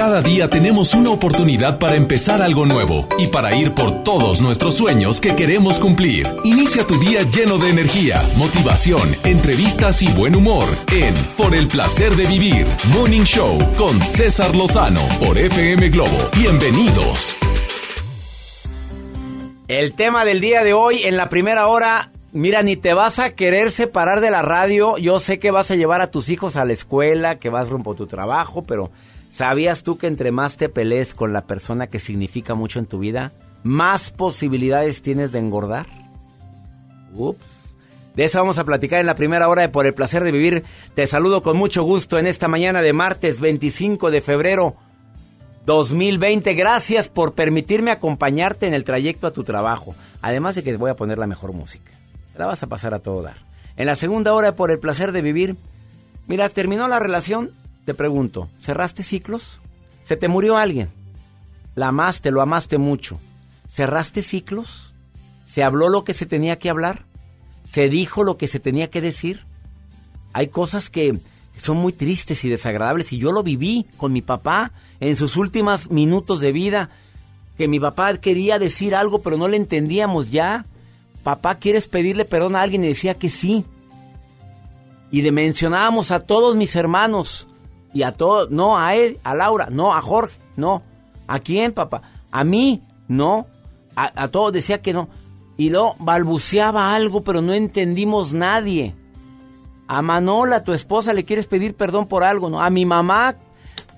Cada día tenemos una oportunidad para empezar algo nuevo y para ir por todos nuestros sueños que queremos cumplir. Inicia tu día lleno de energía, motivación, entrevistas y buen humor en Por el placer de vivir, Morning Show con César Lozano por FM Globo. Bienvenidos. El tema del día de hoy en la primera hora, mira, ni te vas a querer separar de la radio. Yo sé que vas a llevar a tus hijos a la escuela, que vas rumbo a tu trabajo, pero ¿sabías tú que entre más te pelees con la persona que significa mucho en tu vida, más posibilidades tienes de engordar? Ups. De eso vamos a platicar en la primera hora de Por el placer de vivir. Te saludo con mucho gusto en esta mañana de martes 25 de febrero 2020. Gracias por permitirme acompañarte en el trayecto a tu trabajo. Además de que voy a poner la mejor música. La vas a pasar a todo dar. En la segunda hora, por el placer de vivir. Mira, terminó la relación. Te pregunto, ¿cerraste ciclos? ¿Se te murió alguien? La amaste, lo amaste mucho. ¿Cerraste ciclos? ¿Se habló lo que se tenía que hablar? ¿Se dijo lo que se tenía que decir? Hay cosas que son muy tristes y desagradables y yo lo viví con mi papá en sus últimos minutos de vida, que mi papá quería decir algo pero no le entendíamos ya. Papá, ¿quieres pedirle perdón a alguien? Y decía que sí. Y le mencionábamos a todos mis hermanos y a todos, no a él, a Laura, no a Jorge, no. ¿A quién, papá? A mí, no. A, a todos decía que no. Y luego balbuceaba algo, pero no entendimos nadie. A Manola, tu esposa, le quieres pedir perdón por algo, ¿no? A mi mamá,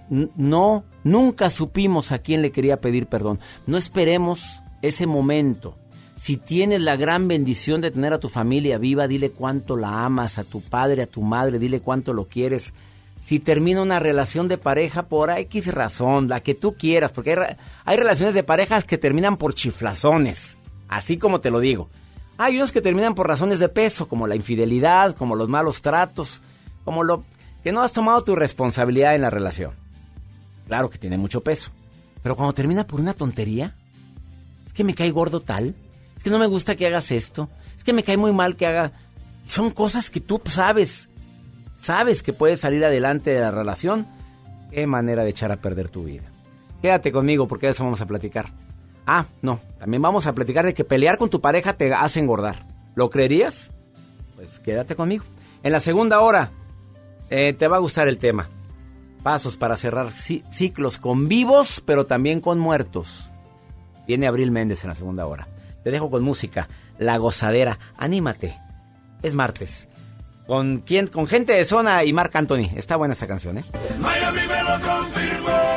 no, nunca supimos a quién le quería pedir perdón. No esperemos ese momento. Si tienes la gran bendición de tener a tu familia viva, dile cuánto la amas, a tu padre, a tu madre, dile cuánto lo quieres. Si termina una relación de pareja por X razón, la que tú quieras, porque hay, hay relaciones de parejas que terminan por chiflazones, así como te lo digo. Hay unos que terminan por razones de peso, como la infidelidad, como los malos tratos, como lo que no has tomado tu responsabilidad en la relación. Claro que tiene mucho peso. Pero cuando termina por una tontería, es que me cae gordo tal, es que no me gusta que hagas esto, es que me cae muy mal que haga... Son cosas que tú sabes, sabes que puedes salir adelante de la relación. Qué manera de echar a perder tu vida. Quédate conmigo porque eso vamos a platicar. Ah, no, también vamos a platicar de que pelear con tu pareja te hace engordar. ¿Lo creerías? Pues quédate conmigo. En la segunda hora eh, te va a gustar el tema. Pasos para cerrar ciclos con vivos, pero también con muertos. Viene Abril Méndez en la segunda hora. Te dejo con música, La Gozadera. Anímate. Es martes. ¿Con quién? Con gente de zona y Marc Anthony. Está buena esa canción, ¿eh? Miami me lo confirmó.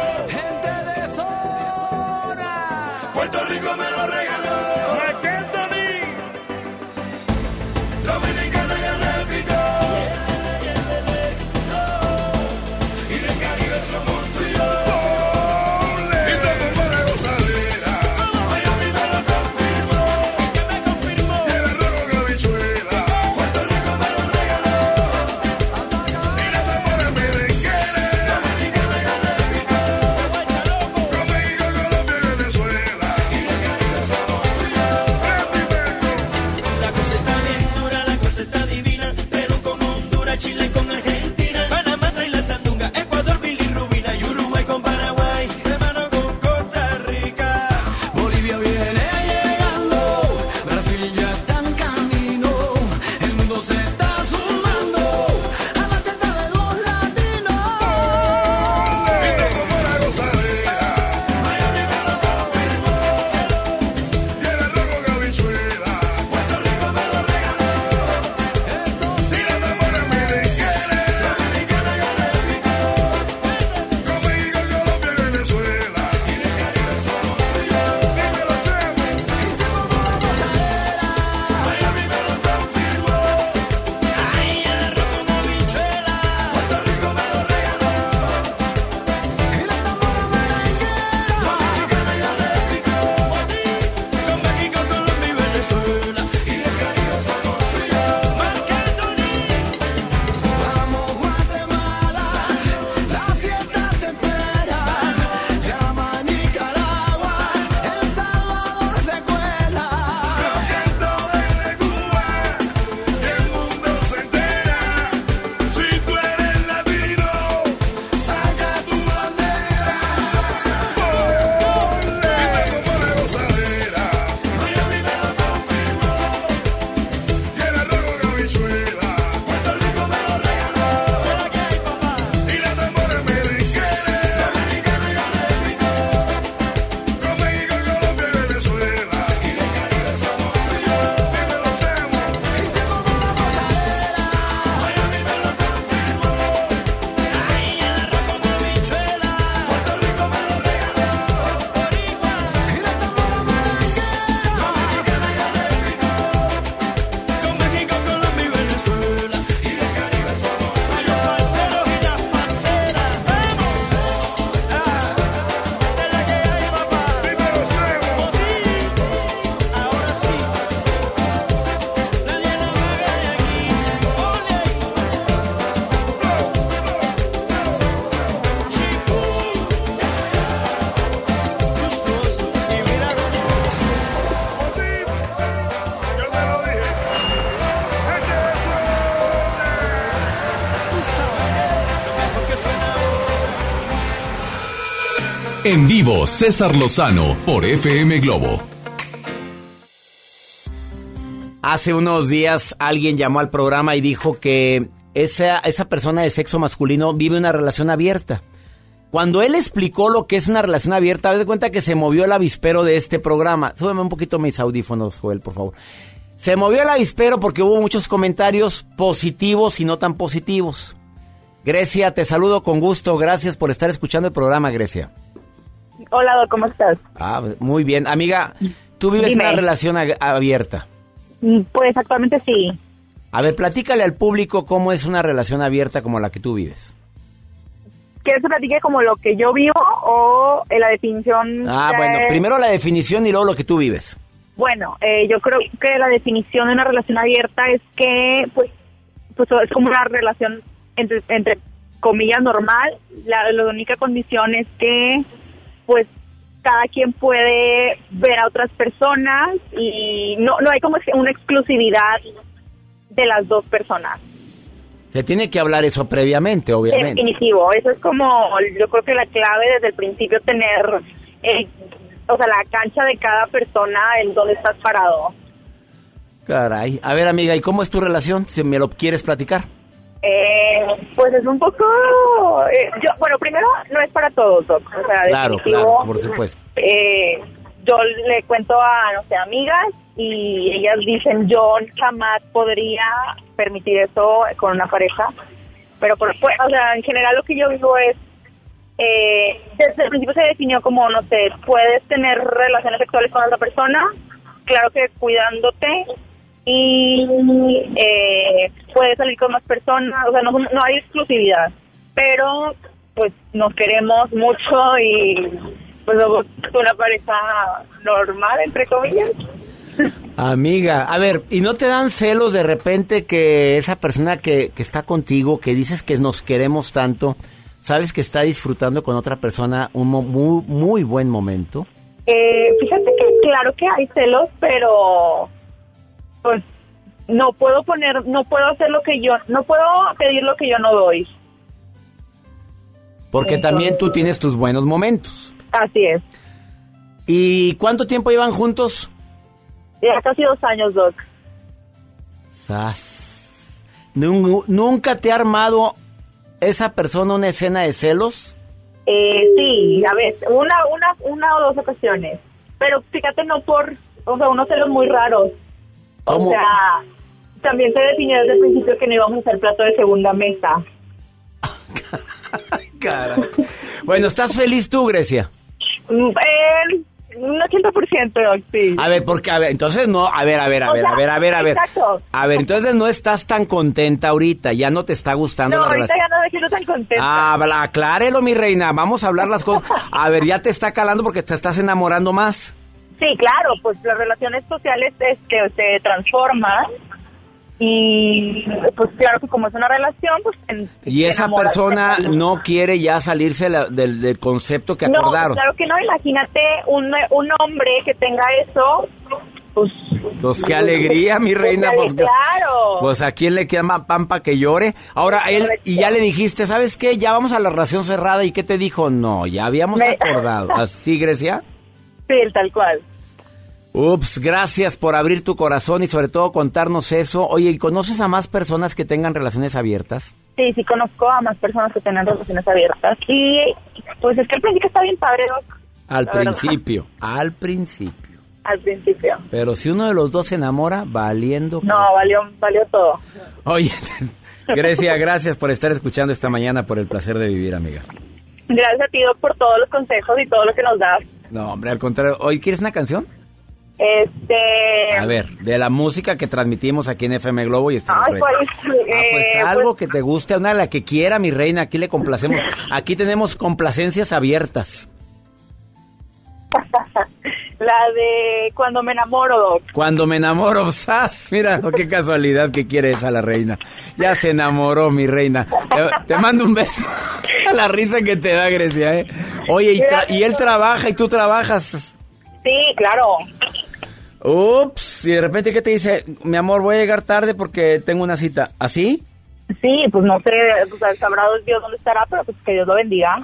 En vivo, César Lozano por FM Globo. Hace unos días alguien llamó al programa y dijo que esa, esa persona de sexo masculino vive una relación abierta. Cuando él explicó lo que es una relación abierta, haz de cuenta que se movió el avispero de este programa. Súbeme un poquito mis audífonos, Joel, por favor. Se movió el avispero porque hubo muchos comentarios positivos y no tan positivos. Grecia, te saludo con gusto. Gracias por estar escuchando el programa, Grecia. Hola, Doc, ¿cómo estás? Ah, muy bien. Amiga, tú vives Dime. una relación abierta. Mm, Pues actualmente sí. A ver, platícale al público cómo es una relación abierta como la que tú vives. ¿Quieres que platique como lo que yo vivo o eh, la definición? Ah, de- bueno, primero la definición y luego lo que tú vives. Bueno, eh, yo creo que la definición de una relación abierta es que, pues, pues es como una relación entre, entre comillas normal. La, la única condición es que, pues, cada quien puede ver a otras personas y no, no hay como una exclusividad de las dos personas. Se tiene que hablar eso previamente, obviamente. Definitivo, eso es como, yo creo que la clave desde el principio tener, el, o sea, la cancha de cada persona en donde estás parado. Caray. A ver, amiga, ¿y cómo es tu relación? Si me lo quieres platicar. Eh, pues es un poco, eh, yo, bueno, primero no es para todos, Doc, o sea, Claro, claro, por supuesto. eh, yo le cuento a, no sé, amigas y ellas dicen, yo jamás podría permitir eso con una pareja, pero por, pues, o sea, en general lo que yo vivo es, eh, desde el principio se definió como, no sé, puedes tener relaciones sexuales con otra persona, claro que cuidándote y eh, puedes salir con más personas, o sea, no, no hay exclusividad, pero pues nos queremos mucho y pues somos una pareja normal, entre comillas. Amiga, a ver, ¿y no te dan celos de repente que esa persona que, que está contigo, que dices que nos queremos tanto, sabes que está disfrutando con otra persona un mo- muy, muy buen momento? Eh, fíjate que claro que hay celos, pero pues no puedo poner, no puedo hacer lo que yo, no puedo pedir lo que yo no doy. Porque también tú tienes tus buenos momentos. Así es. ¿Y cuánto tiempo llevan juntos? Ya casi dos años, Doc. Sas. Nun- ¿Nunca te ha armado esa persona una escena de celos? Eh, sí, a veces, una, una, una o dos ocasiones. Pero fíjate, no por, o sea, unos celos muy raros. ¿Cómo? O sea, también se definió desde el principio que no íbamos a hacer plato de segunda mesa. Caray. Bueno, ¿estás feliz tú, Grecia? Mm, eh, un 80%, Doc, sí. A ver, porque, a ver, entonces no, a ver, a ver, a O ver, sea, a ver, a ver, a ver. exacto. A ver, entonces no estás tan contenta ahorita, ya no te está gustando No, la ahorita relación. ya no me siento tan contenta. Ah, aclárelo, mi reina, vamos a hablar las cosas. A ver, ya te está calando porque te estás enamorando más. Sí, claro, pues las relaciones sociales este, se transforman y pues claro que como es una relación, pues... en- Y esa persona no quiere ya salirse la- del, del concepto que No, acordaron. claro que no, imagínate un, un hombre que tenga eso, pues... Pues qué alegría, mi reina. Pues, Pues, claro. pues a quién le queda más pampa que llore. Ahora él, y ya le dijiste, ¿sabes qué? Ya vamos a la relación cerrada. ¿Y qué te dijo? No, ya habíamos Me- acordado. ¿Así, Grecia? Sí, tal cual. Ups, gracias por abrir tu corazón y sobre todo contarnos eso. Oye, ¿y conoces a más personas que tengan relaciones abiertas? Sí, sí conozco a más personas que tienen relaciones abiertas y pues es que al principio está bien padre, Doc, Al verdad. principio, al principio. al principio. Pero si uno de los dos se enamora, valiendo. No, valió, valió todo. Oye, Grecia, gracias por estar escuchando esta mañana, por el placer de vivir, amiga. Gracias a ti, Doc, por todos los consejos y todo lo que nos das. No, hombre, al contrario. ¿Hoy quieres una canción? Este... A ver, de la música que transmitimos aquí en FM Globo y Estéreo Ay, Rey. ¿cuál es? Ah, pues Eh, algo pues- que te guste, una de la que quiera, mi reina. Aquí le complacemos. Aquí tenemos complacencias abiertas. La de cuando me enamoro, Doc. Cuando me enamoro, ¡zas! Mira, oh, qué casualidad que quiere esa la reina. Ya se enamoró, mi reina. Te, te mando un beso. la risa que te da, Grecia, ¿eh? Oye, y, y él trabaja y tú trabajas. Sí, claro. Ups, y de repente, ¿qué te dice? Mi amor, voy a llegar tarde porque tengo una cita. ¿Así? Sí, pues no sé, pues, sabrá Dios dónde estará, pero pues que Dios lo bendiga.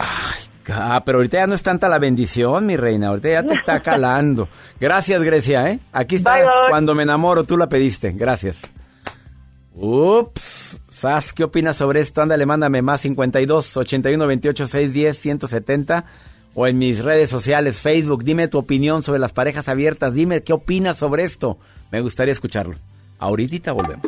Ah, pero ahorita ya no es tanta la bendición, mi reina. Ahorita ya te está calando. Gracias, Grecia, ¿eh? Aquí está. Bye, bye. Cuando me enamoro, tú la pediste. Gracias. Ups. Sas, ¿qué opinas sobre esto? Ándale, mándame más 52 81 28 610 170 o en mis redes sociales, Facebook. Dime tu opinión sobre las parejas abiertas. Dime qué opinas sobre esto. Me gustaría escucharlo. Ahorita volvemos.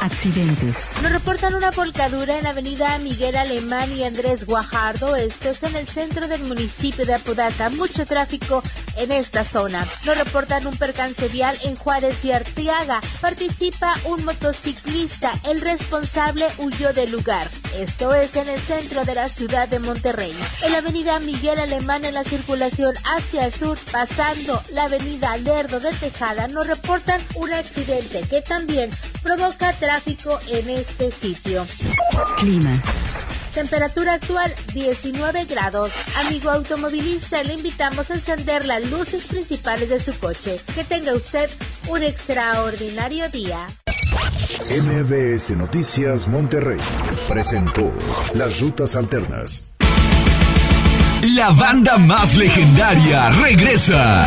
Accidentes. Nos reportan una volcadura en avenida Miguel Alemán y Andrés Guajardo, esto es en el centro del municipio de Apodaca, mucho tráfico en esta zona. Nos reportan un percance vial en Juárez y Arteaga, participa un motociclista, el responsable huyó del lugar, esto es en el centro de la ciudad de Monterrey. En la avenida Miguel Alemán en la circulación hacia el sur, pasando la avenida Lerdo de Tejada, nos reportan un accidente que también provoca tráfico en este sitio. Clima. Temperatura actual 19 grados. Amigo automovilista, le invitamos a encender las luces principales de su coche. Que tenga usted un extraordinario día. MBS Noticias Monterrey presentó Las Rutas Alternas. La banda más legendaria regresa.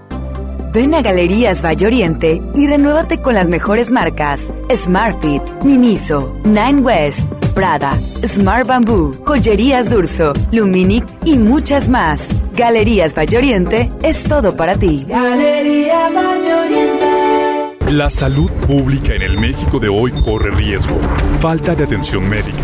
Ven a Galerías Valle Oriente y renuévate con las mejores marcas: Smartfit, Miniso, Nine West, Prada, Smart Bamboo, Joyerías Durso, Luminic y muchas más. Galerías Valle Oriente es todo para ti. Galerías Valle Oriente. La salud pública en el México de hoy corre riesgo. Falta de atención médica.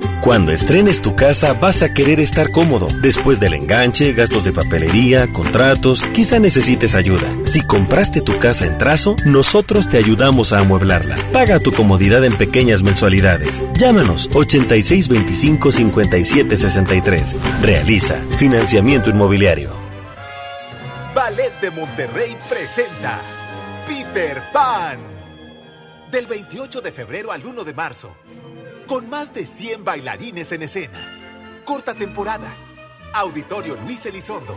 Cuando estrenes tu casa vas a querer estar cómodo. Después del enganche, gastos de papelería, contratos, quizá necesites ayuda. Si compraste tu casa en trazo, nosotros te ayudamos a amueblarla. Paga tu comodidad en pequeñas mensualidades. Llámanos 8625-5763. Realiza financiamiento inmobiliario. Ballet de Monterrey presenta Peter Pan. Del 28 de febrero al 1 de marzo. Con más de 100 bailarines en escena. Corta temporada. Auditorio Luis Elizondo.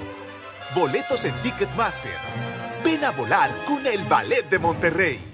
Boletos en Ticketmaster. Ven a volar con el Ballet de Monterrey.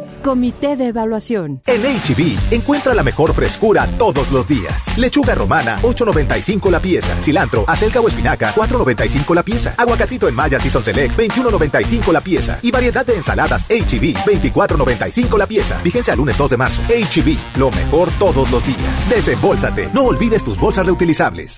Comité de Evaluación. En HB, encuentra la mejor frescura todos los días. Lechuga romana, 8.95 la pieza. Cilantro, acelga o espinaca, 4.95 la pieza. Aguacatito en Maya Season Select, 21.95 la pieza. Y variedad de ensaladas HB, 24.95 la pieza. Vigencia al lunes 2 de marzo. HB, lo mejor todos los días. Desembolsate. No olvides tus bolsas reutilizables.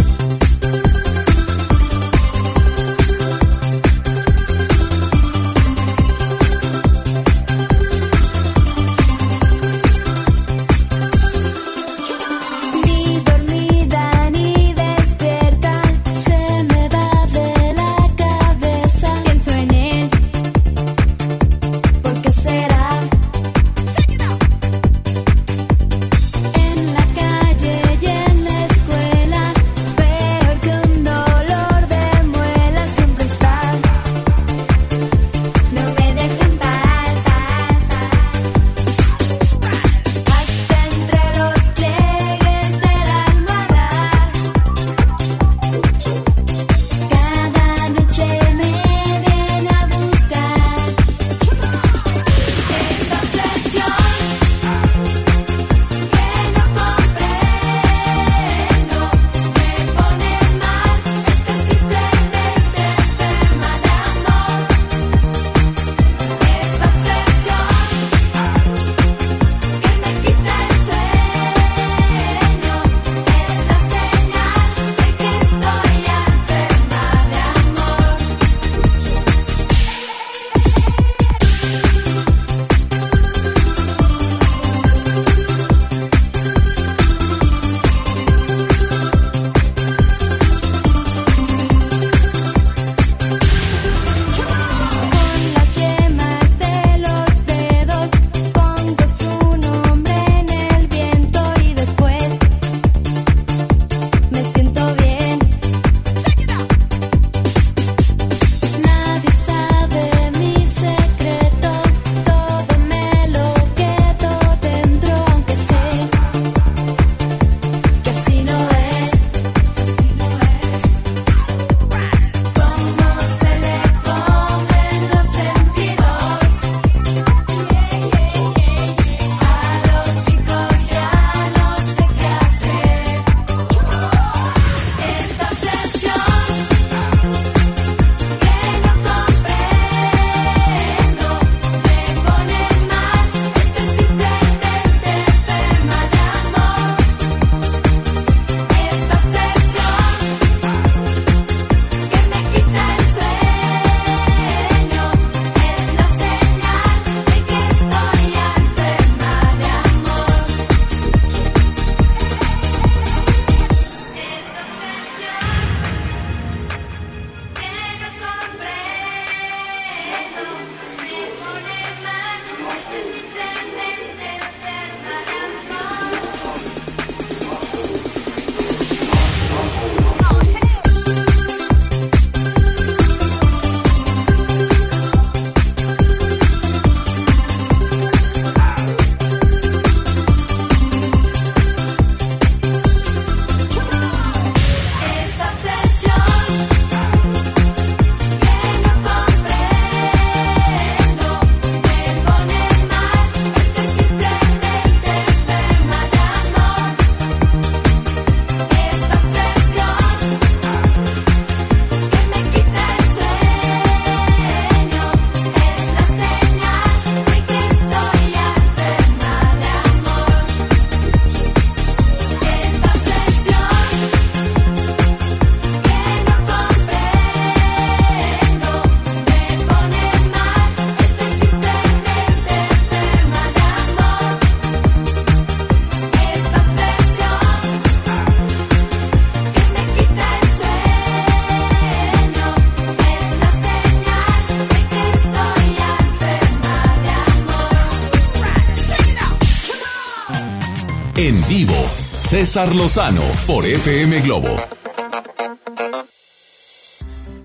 César Lozano por FM Globo.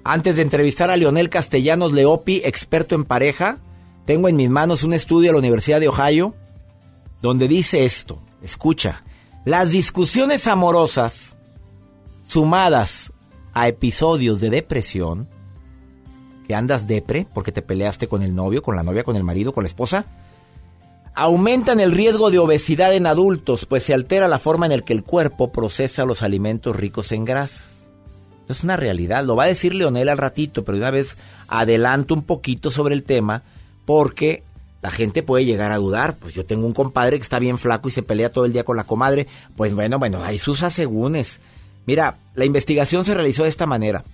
Antes de entrevistar a Leonel Castellanos Leopi, experto en pareja, tengo en mis manos un estudio de la Universidad de Ohio donde dice esto. Escucha, las discusiones amorosas sumadas a episodios de depresión, que andas depre porque te peleaste con el novio, con la novia, con el marido, con la esposa, aumentan el riesgo de obesidad en adultos, pues se altera la forma en la que el cuerpo procesa los alimentos ricos en grasas. Es una realidad, lo va a decir Leonel al ratito, pero una vez adelanto un poquito sobre el tema, porque la gente puede llegar a dudar. Pues yo tengo un compadre que está bien flaco y se pelea todo el día con la comadre. Pues bueno, bueno, hay sus asegúnes. Mira, la investigación se realizó de esta manera.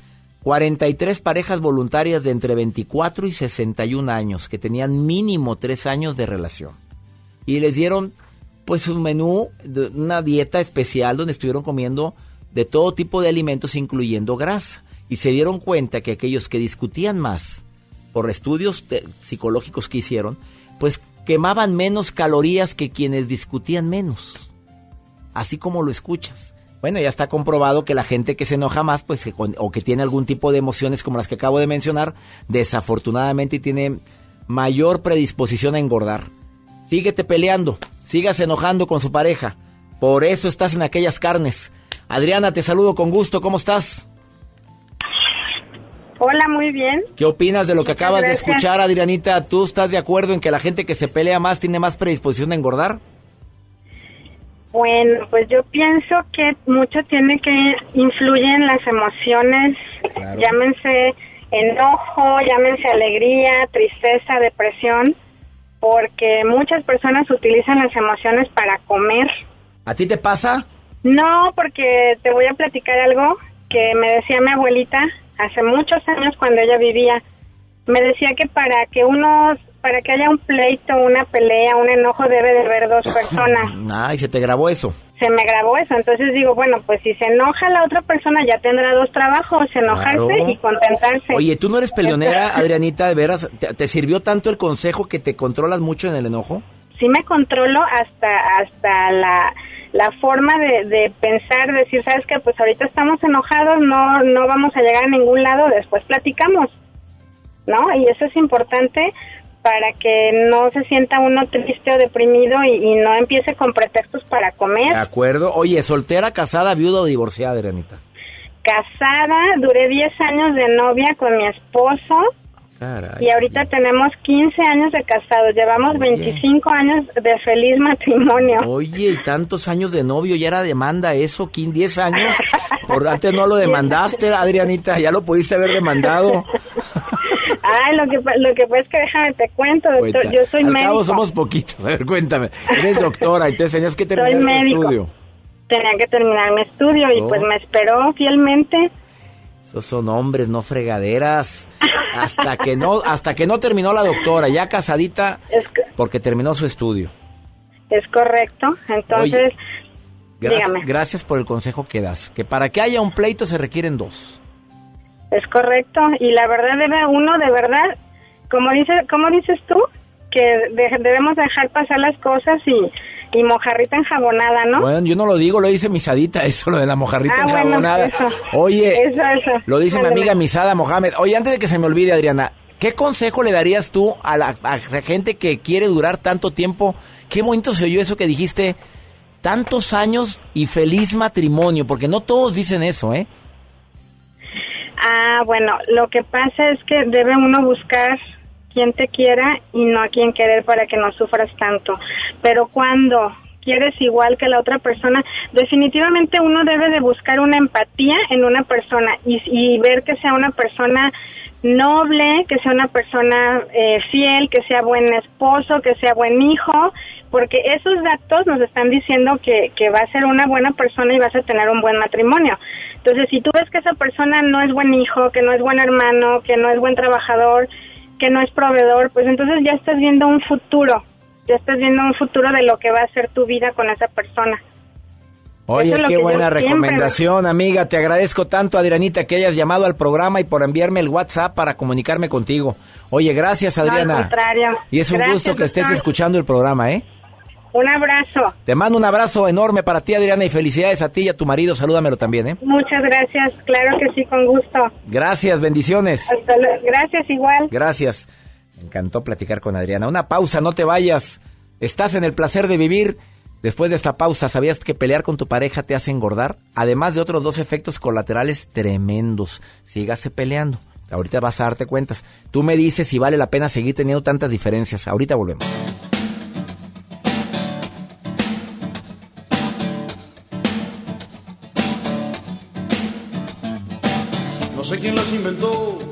43 parejas voluntarias de entre 24 y 61 años que tenían mínimo 3 años de relación. Y les dieron pues un menú, una dieta especial donde estuvieron comiendo de todo tipo de alimentos incluyendo grasa. Y se dieron cuenta que aquellos que discutían más, por estudios psicológicos que hicieron, pues quemaban menos calorías que quienes discutían menos. Así como lo escuchas. Bueno, ya está comprobado que la gente que se enoja más, pues, con- o que tiene algún tipo de emociones como las que acabo de mencionar, desafortunadamente tiene mayor predisposición a engordar. Síguete peleando, sigas enojando con su pareja. Por eso estás en aquellas carnes. Adriana, te saludo con gusto. ¿Cómo estás? Hola, muy bien. ¿Qué opinas de lo que acabas de escuchar, Adrianita? ¿Tú estás de acuerdo en que la gente que se pelea más tiene más predisposición a engordar? Bueno, pues yo pienso que mucho tiene que influyen las emociones, Claro. llámense enojo, llámense alegría, tristeza, depresión, porque muchas personas utilizan las emociones para comer. ¿A ti te pasa? No, porque te voy a platicar algo que me decía mi abuelita hace muchos años cuando ella vivía. Me decía que para que uno, para que haya un pleito, una pelea, un enojo debe de haber dos personas. Ay, se te grabó eso. Se me grabó eso, entonces digo, bueno, pues si se enoja la otra persona ya tendrá dos trabajos, enojarse Claro. y contentarse. Oye, ¿tú no eres peleonera, Adrianita? ¿De veras? ¿Te, te sirvió tanto el consejo que te controlas mucho en el enojo? sí me controlo hasta hasta la, la forma de, de pensar, decir, sabes que pues ahorita estamos enojados, no no vamos a llegar a ningún lado, después platicamos, ¿no? Y eso es importante para que no se sienta uno triste o deprimido y, y no empiece con pretextos para De comer. acuerdo. Oye, ¿soltera, casada, viuda o divorciada, Adrianita? Casada, duré 10 años de novia con mi esposo Caray. y ahorita tenemos 15 años de casados, llevamos 25 años de feliz matrimonio. Oye, y tantos años de novio, ya era demanda eso, ¿quién 10 años? Por antes no lo demandaste, Adrianita, ya lo pudiste haber demandado. Ay, lo que, lo que pasa es que déjame te cuento, doctor, Cuenta. yo soy Al médico. cabo somos poquitos. A ver, cuéntame. Eres doctora, entonces tenías que Soy terminar tu médico. estudio. Tenía que terminar mi estudio y pues me esperó fielmente. Esos son hombres, no fregaderas. Hasta que no, hasta que no terminó la doctora, ya casadita, porque terminó su estudio. Es correcto. Entonces, dígame. gracias por el consejo que das. Que para que haya un pleito se requieren dos. Es correcto. Y la verdad debe uno de verdad, como dice, como dices tú, que de- debemos dejar pasar las cosas y, y mojarrita enjabonada, ¿no? Bueno, yo no lo digo, lo dice Misadita, eso, lo de la mojarrita Ah, bueno, enjabonada. eso. Oye, Eso, eso. lo dice mi amiga Misada Mohamed. Oye, antes de que se me olvide, Adriana, ¿qué consejo le darías tú a la, a la gente que quiere durar tanto tiempo? Qué bonito se oyó eso que dijiste, tantos años y feliz matrimonio, porque no todos dicen eso, ¿eh? Ah, bueno, lo que pasa es que debe uno buscar quien te quiera y no a quien querer para que no sufras tanto. Pero cuando quieres igual que la otra persona, definitivamente uno debe de buscar una empatía en una persona y, ver que sea una persona noble, que sea una persona eh, fiel, que sea buen esposo, que sea buen hijo, porque esos datos nos están diciendo que, que va a ser una buena persona y vas a tener un buen matrimonio. Entonces, si tú ves que esa persona no es buen hijo, que no es buen hermano, que no es buen trabajador, que no es proveedor, pues entonces ya estás viendo un futuro, ya estás viendo un futuro de lo que va a ser tu vida con esa persona. Oye, es qué buena siempre- recomendación, amiga. Te agradezco tanto, Adrianita, que hayas llamado al programa y por enviarme el WhatsApp para comunicarme contigo. Oye, gracias, No, al Adriana. contrario. y es un Gracias, gusto que estés doctor. escuchando el programa, ¿eh? Un abrazo. Te mando un abrazo enorme para ti, Adriana, y felicidades a ti y a tu marido. Salúdamelo también, ¿eh? Muchas gracias. Claro que sí, con gusto. Gracias, bendiciones. Hasta luego. Gracias igual. Gracias. Encantó platicar con Adriana. Una pausa, no te vayas. Estás en el placer de vivir. Después de esta pausa, ¿sabías que pelear con tu pareja te hace engordar? Además de otros dos efectos colaterales tremendos. Sígase peleando. Ahorita vas a darte cuentas. Tú me dices si vale la pena seguir teniendo tantas diferencias. Ahorita volvemos. No sé quién las inventó,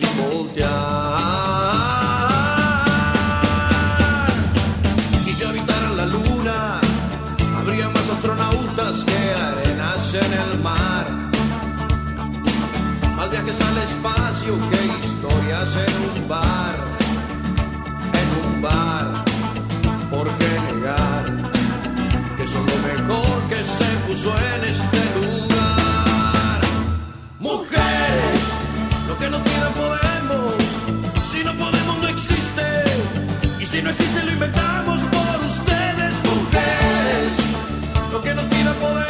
sin voltear. Y si habitaran la luna, habría más astronautas que arenas en el mar. Más viajes al espacio que historias en un bar, en un bar. ¿Por qué negar que son lo mejor que se puso en este podemos. Si no podemos, no existe. Y si no existe, lo inventamos por ustedes, mujeres. Lo que nos pidan podemos.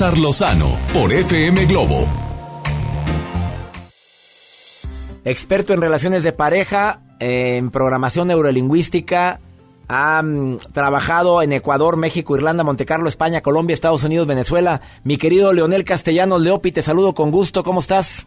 César Lozano por FM Globo. Experto en relaciones de pareja, en programación neurolingüística, ha mm, trabajado en Ecuador, México, Irlanda, Montecarlo, España, Colombia, Estados Unidos, Venezuela. Mi querido Leonel Castellanos Leopi, te saludo con gusto. ¿Cómo estás?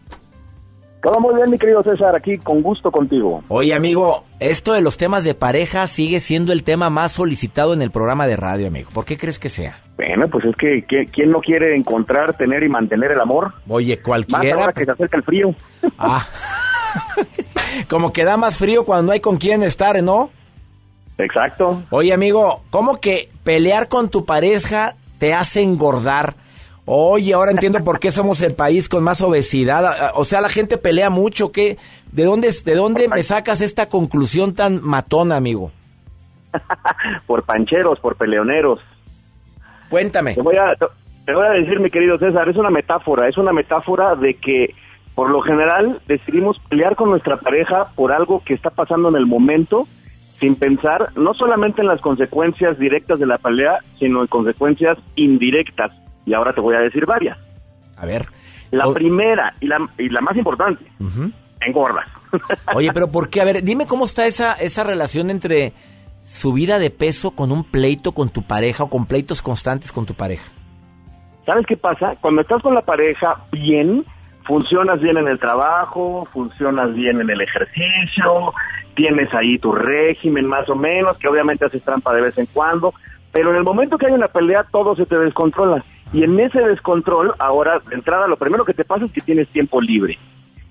Todo muy bien, mi querido César, aquí con gusto contigo. Oye, amigo, esto de los temas de pareja sigue siendo el tema más solicitado en el programa de radio, amigo. ¿Por qué crees que sea? Bueno, pues es que ¿qui- ¿quién no quiere encontrar, tener y mantener el amor? Oye, Más cualquiera. ahora que se acerca el frío. Ah. Como que da más frío cuando no hay con quién estar, ¿no? Exacto. Oye, amigo, ¿cómo que pelear con tu pareja te hace engordar? Oye, ahora entiendo por qué somos el país con más obesidad. O sea, la gente pelea mucho. ¿qué? ¿De dónde, ¿De dónde me sacas esta conclusión tan matona, amigo? por pancheros, por peleoneros. Cuéntame. Te voy, a, te voy a decir, mi querido César, es una metáfora, es una metáfora de que por lo general decidimos pelear con nuestra pareja por algo que está pasando en el momento sin pensar no solamente en las consecuencias directas de la pelea, sino en consecuencias indirectas. Y ahora te voy a decir varias. A ver. La primera y la, y la más importante, engordas. Oye, pero ¿por qué? A ver, dime cómo está esa, esa relación entre subida de peso con un pleito con tu pareja o con pleitos constantes con tu pareja. ¿Sabes qué pasa? Cuando estás con la pareja bien, funcionas bien en el trabajo, funcionas bien en el ejercicio, tienes ahí tu régimen más o menos, que obviamente haces trampa de vez en cuando, pero en el momento que hay una pelea todo se te descontrola. Y en ese descontrol, ahora, de entrada, lo primero que te pasa es que tienes tiempo libre.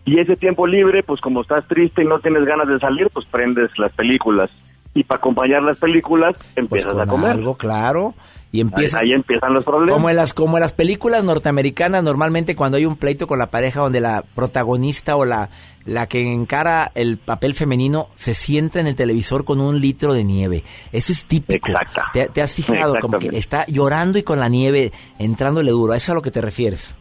Y ese tiempo libre, pues como estás triste y no tienes ganas de salir, pues prendes las películas. Y para acompañar las películas, empiezas Pues a comer. algo, claro. Y empiezas, Ahí empiezan los problemas. Como en, las, como en las películas norteamericanas, normalmente cuando hay un pleito con la pareja donde la protagonista o la, la que encara el papel femenino se sienta en el televisor con un litro de nieve. Eso es típico. ¿Te, te has fijado? Como que está llorando y con la nieve entrándole duro. ¿A eso es a lo que te refieres?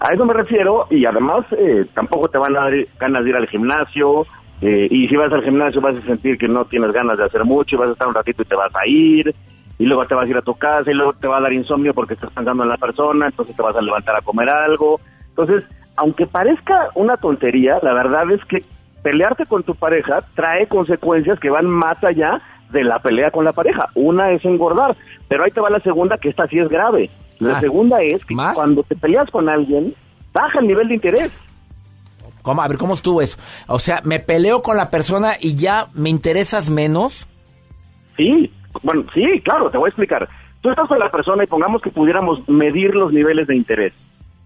A eso me refiero y además eh, tampoco te van a dar ganas de ir al gimnasio eh, y si vas al gimnasio vas a sentir que no tienes ganas de hacer mucho y vas a estar un ratito y te vas a ir y luego te vas a ir a tu casa y luego te va a dar insomnio porque estás pensando en la persona, entonces te vas a levantar a comer algo. Entonces, aunque parezca una tontería, la verdad es que pelearte con tu pareja trae consecuencias que van más allá de la pelea con la pareja. Una es engordar, pero ahí te va la segunda, que esta sí es grave. La Ah. segunda es que cuando te peleas con alguien, baja el nivel de interés. ¿Cómo? A ver, ¿cómo estuvo eso? O sea, me peleo con la persona y ya me interesas menos. Sí, bueno, sí, claro, te voy a explicar. Tú estás con la persona y pongamos que pudiéramos medir los niveles de interés.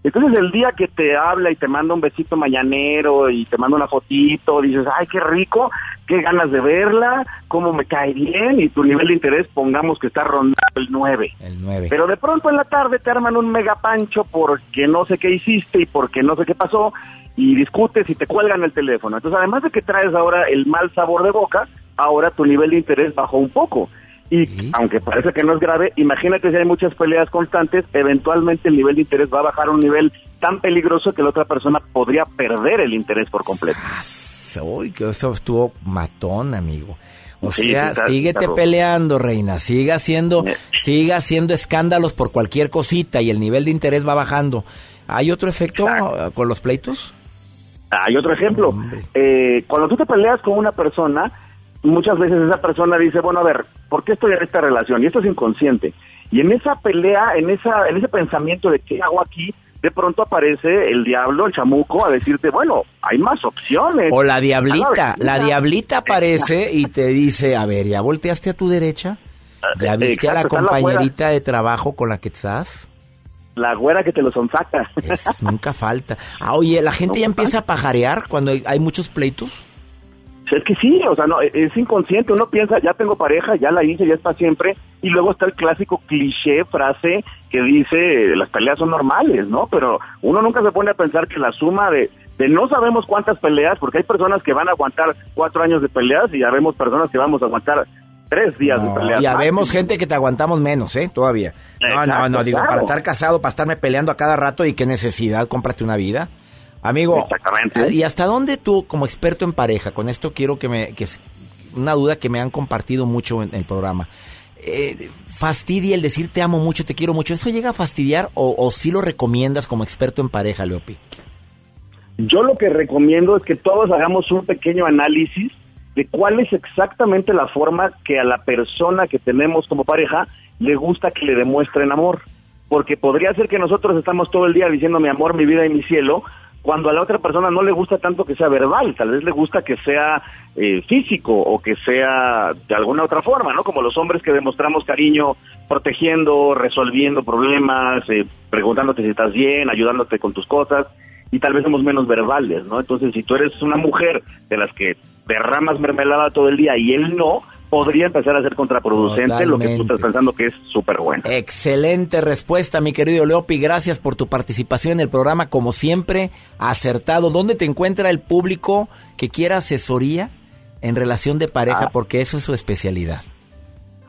Entonces el día que te habla y te manda un besito mañanero y te manda una fotito, dices, ay, qué rico, qué ganas de verla, cómo me cae bien, y tu nivel de interés pongamos que está rondando el 9. El 9. Pero de pronto en la tarde te arman un mega pancho porque no sé qué hiciste y porque no sé qué pasó y discutes y te cuelgan el teléfono. Entonces, además de que traes ahora el mal sabor de boca, ahora tu nivel de interés bajó un poco. Y aunque parece que no es grave, imagínate si hay muchas peleas constantes, eventualmente el nivel de interés va a bajar a un nivel tan peligroso que la otra persona podría perder el interés por completo. Uy, que eso estuvo matón, amigo. O Sí, sea, está- síguete está- peleando, reina. Siga haciendo, siga haciendo escándalos por cualquier cosita y el nivel de interés va bajando. ¿Hay otro efecto con los pleitos? Hay otro ejemplo. Eh, cuando tú te peleas con una persona, muchas veces esa persona dice, bueno, a ver, ¿por qué estoy en esta relación? Y esto es inconsciente. Y en esa pelea, en esa, en ese pensamiento de qué hago aquí, de pronto aparece el diablo, el chamuco, a decirte, bueno, hay más opciones. O la diablita. ver, La diablita aparece y te dice, a ver, ¿ya volteaste a tu derecha? ¿Ya viste a la compañerita de trabajo con la que estás? La güera que te lo sonsaca. Es- nunca falta. Ah, oye, ¿la gente ya empieza a pajarear cuando hay, hay muchos pleitos? Es que sí, o sea, no, es inconsciente. Uno piensa, ya tengo pareja, ya la hice, ya está siempre. Y luego está el clásico cliché, frase que dice, las peleas son normales, ¿no? Pero uno nunca se pone a pensar que la suma de, de no sabemos cuántas peleas, porque hay personas que van a aguantar cuatro años de peleas y ya vemos personas que vamos a aguantar tres días de peleas. ya máximo. vemos gente que te aguantamos menos, ¿eh? Todavía. No, no, no, digo, claro. para estar casado, para estarme peleando a cada rato y qué necesidad, cómprate una vida. Amigo, ¿y hasta dónde tú, como experto en pareja, con esto quiero que me, que es una duda que me han compartido mucho en el programa, eh, fastidie el decir te amo mucho, te quiero mucho. ¿Eso llega a fastidiar o, o sí lo recomiendas como experto en pareja, Leopi? Yo lo que recomiendo es que todos hagamos un pequeño análisis de cuál es exactamente la forma que a la persona que tenemos como pareja le gusta que le demuestren amor. Porque podría ser que nosotros estamos todo el día diciendo mi amor, mi vida y mi cielo, cuando a la otra persona no le gusta tanto que sea verbal, tal vez le gusta que sea eh, físico o que sea de alguna otra forma, ¿no? Como los hombres que demostramos cariño protegiendo, resolviendo problemas, eh, preguntándote si estás bien, ayudándote con tus cosas y tal vez somos menos verbales, ¿no? Entonces, si tú eres una mujer de las que derramas mermelada todo el día y él no, podría empezar a ser contraproducente lo que tú estás pensando que es súper bueno. Excelente respuesta, mi querido Leopi. Gracias por tu participación en el programa, como siempre, acertado. ¿Dónde te encuentra el público que quiera asesoría en relación de pareja? Ah. Porque eso es su especialidad.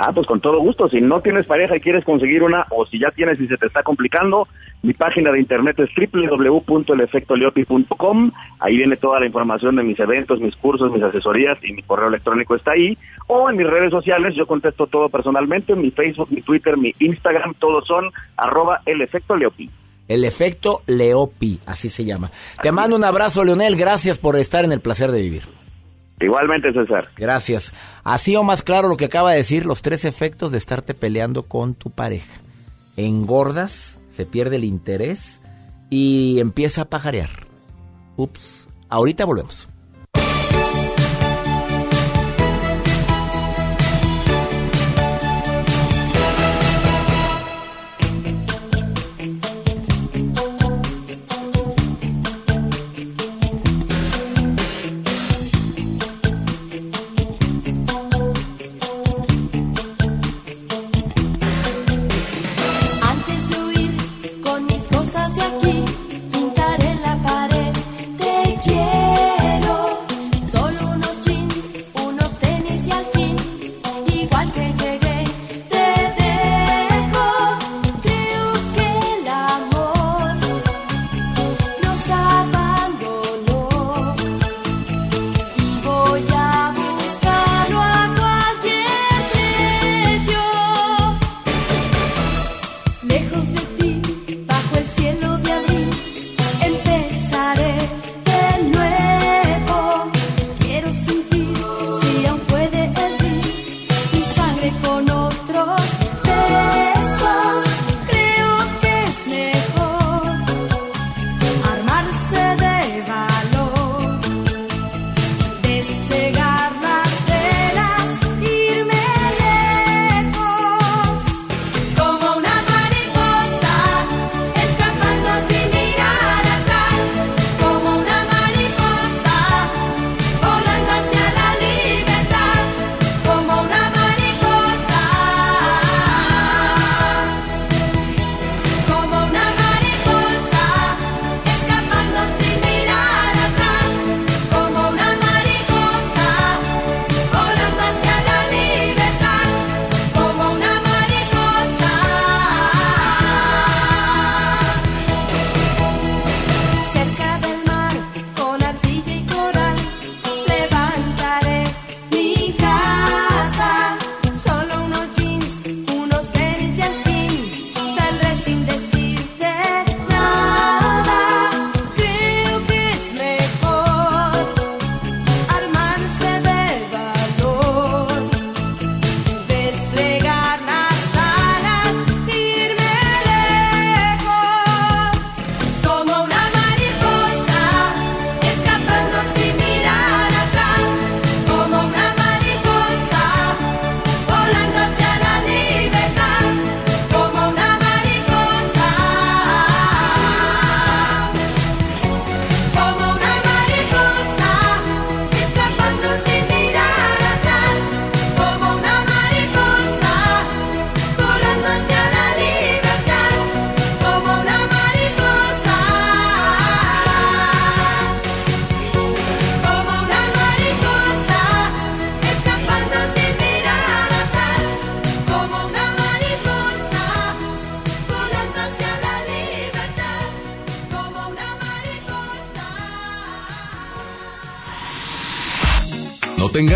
Ah, pues con todo gusto. Si no tienes pareja y quieres conseguir una, o si ya tienes y se te está complicando, mi página de internet es www.elefectoleopi.com. Ahí viene toda la información de mis eventos, mis cursos, mis asesorías y mi correo electrónico está ahí. O en mis redes sociales, yo contesto todo personalmente. Mi Facebook, mi Twitter, mi Instagram, todos son arroba el efecto Leopi. El efecto Leopi, así se llama. Te mando un abrazo, Leonel. Gracias por estar en el placer de vivir. Igualmente, César. Gracias. Así o más claro lo que acaba de decir, los tres efectos de estarte peleando con tu pareja. Engordas, se pierde el interés y empieza a pajarear. Ups. Ahorita volvemos.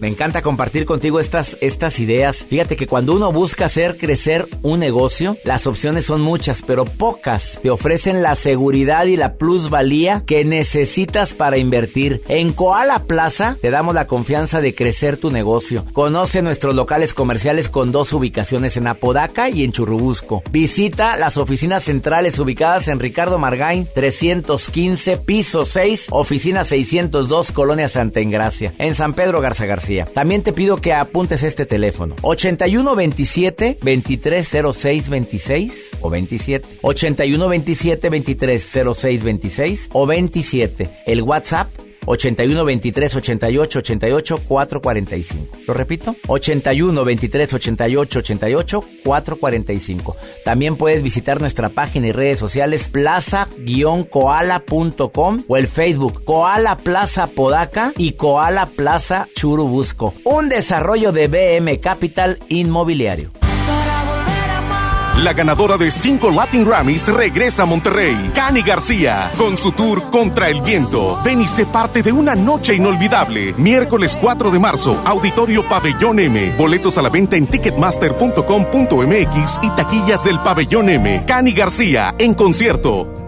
Me encanta compartir contigo estas, estas ideas. Fíjate que cuando uno busca hacer crecer un negocio, las opciones son muchas, pero pocas te ofrecen la seguridad y la plusvalía que necesitas para invertir. En Koala Plaza te damos la confianza de crecer tu negocio. Conoce nuestros locales comerciales con dos ubicaciones en Apodaca y en Churubusco. Visita las oficinas centrales ubicadas en Ricardo Margain 315, piso 6, oficina 602, Colonia Santa Engracia, en San Pedro Garza García. También te pido que apuntes este teléfono. 8127 2306 26 o 27. 8127 2306 26 o 27. El WhatsApp 81 23 88 88 445. Lo repito, 81 23 88 88 445. También puedes visitar nuestra página y redes sociales plaza-koala.com o el Facebook Koala Plaza Podaca y Koala Plaza Churubusco. Un desarrollo de BM Capital Inmobiliario. La ganadora de cinco Latin Grammys regresa a Monterrey, Cani García, con su tour Contra el Viento. Ven y sé parte de una noche inolvidable. Miércoles 4 de marzo, Auditorio Pabellón M. Boletos a la venta en ticketmaster.com.mx y taquillas del Pabellón M. Cani García, en concierto.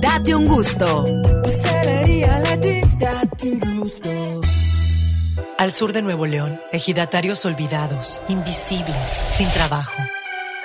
Date un gusto. Pastelería Leti, date un gusto. Al sur de Nuevo León, ejidatarios olvidados, invisibles, sin trabajo.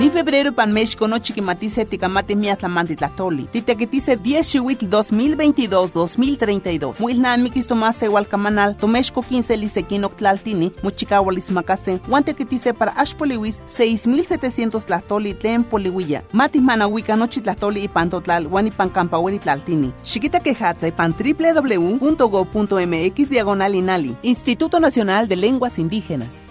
Ni febrero pan México no chiquimatice ticamate miatlamanti tlatoli. Titequitice 10 chihuitl 2022-2032. Muilnan mikis tomase hualcamanal. Tomexco 15 lisequino tlaltini. Muchicahualis macase. Guantequitice para ashpoliwis 6700 tlatoli tlen polihuilla. Matis manahuica nochi tlatoli y pantotlal. Guanipan campaweri tlaltini. Chiquita quejatza y pan www.go.mx diagonal inali. Instituto Nacional de Lenguas Indígenas.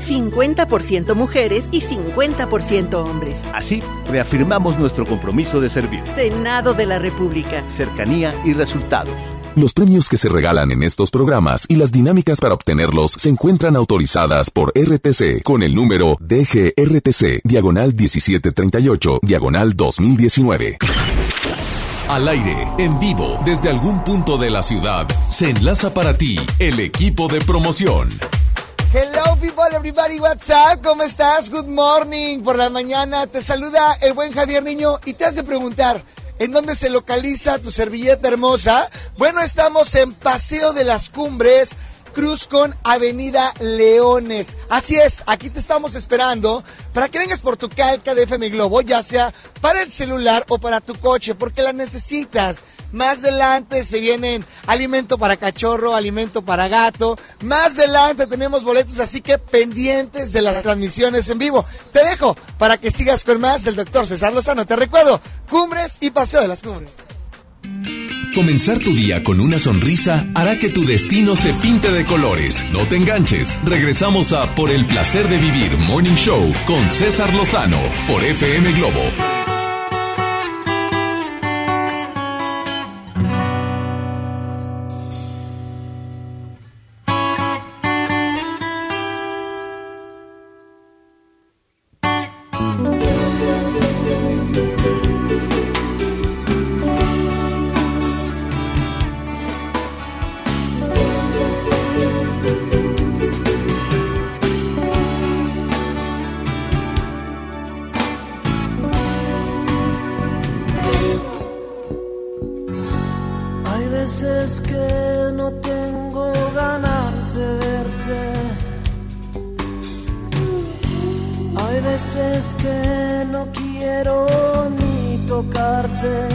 50% mujeres y 50% hombres. Así, reafirmamos nuestro compromiso de servir. Senado de la República. Cercanía y resultados. Los premios que se regalan en estos programas y las dinámicas para obtenerlos se encuentran autorizadas por RTC con el número DGRTC, diagonal 1738, diagonal 2019. Al aire, en vivo, desde algún punto de la ciudad, se enlaza para ti el equipo de promoción. Hello people, everybody, what's up? ¿Cómo estás? Good morning. Por la mañana te saluda el buen Javier Niño y te has de preguntar, ¿en dónde se localiza tu servilleta hermosa? Bueno, estamos en Paseo de las Cumbres, Cruz con Avenida Leones. Así es, aquí te estamos esperando para que vengas por tu calca de FM Globo, ya sea para el celular o para tu coche, porque la necesitas. Más adelante se vienen alimento para cachorro, alimento para gato. Más adelante tenemos boletos, así que pendientes de las transmisiones en vivo. Te dejo para que sigas con más del doctor César Lozano. Te recuerdo, Cumbres y Paseo de las Cumbres. Comenzar tu día con una sonrisa hará que tu destino se pinte de colores. No te enganches. Regresamos a Por el placer de vivir Morning Show con César Lozano por FM Globo. day.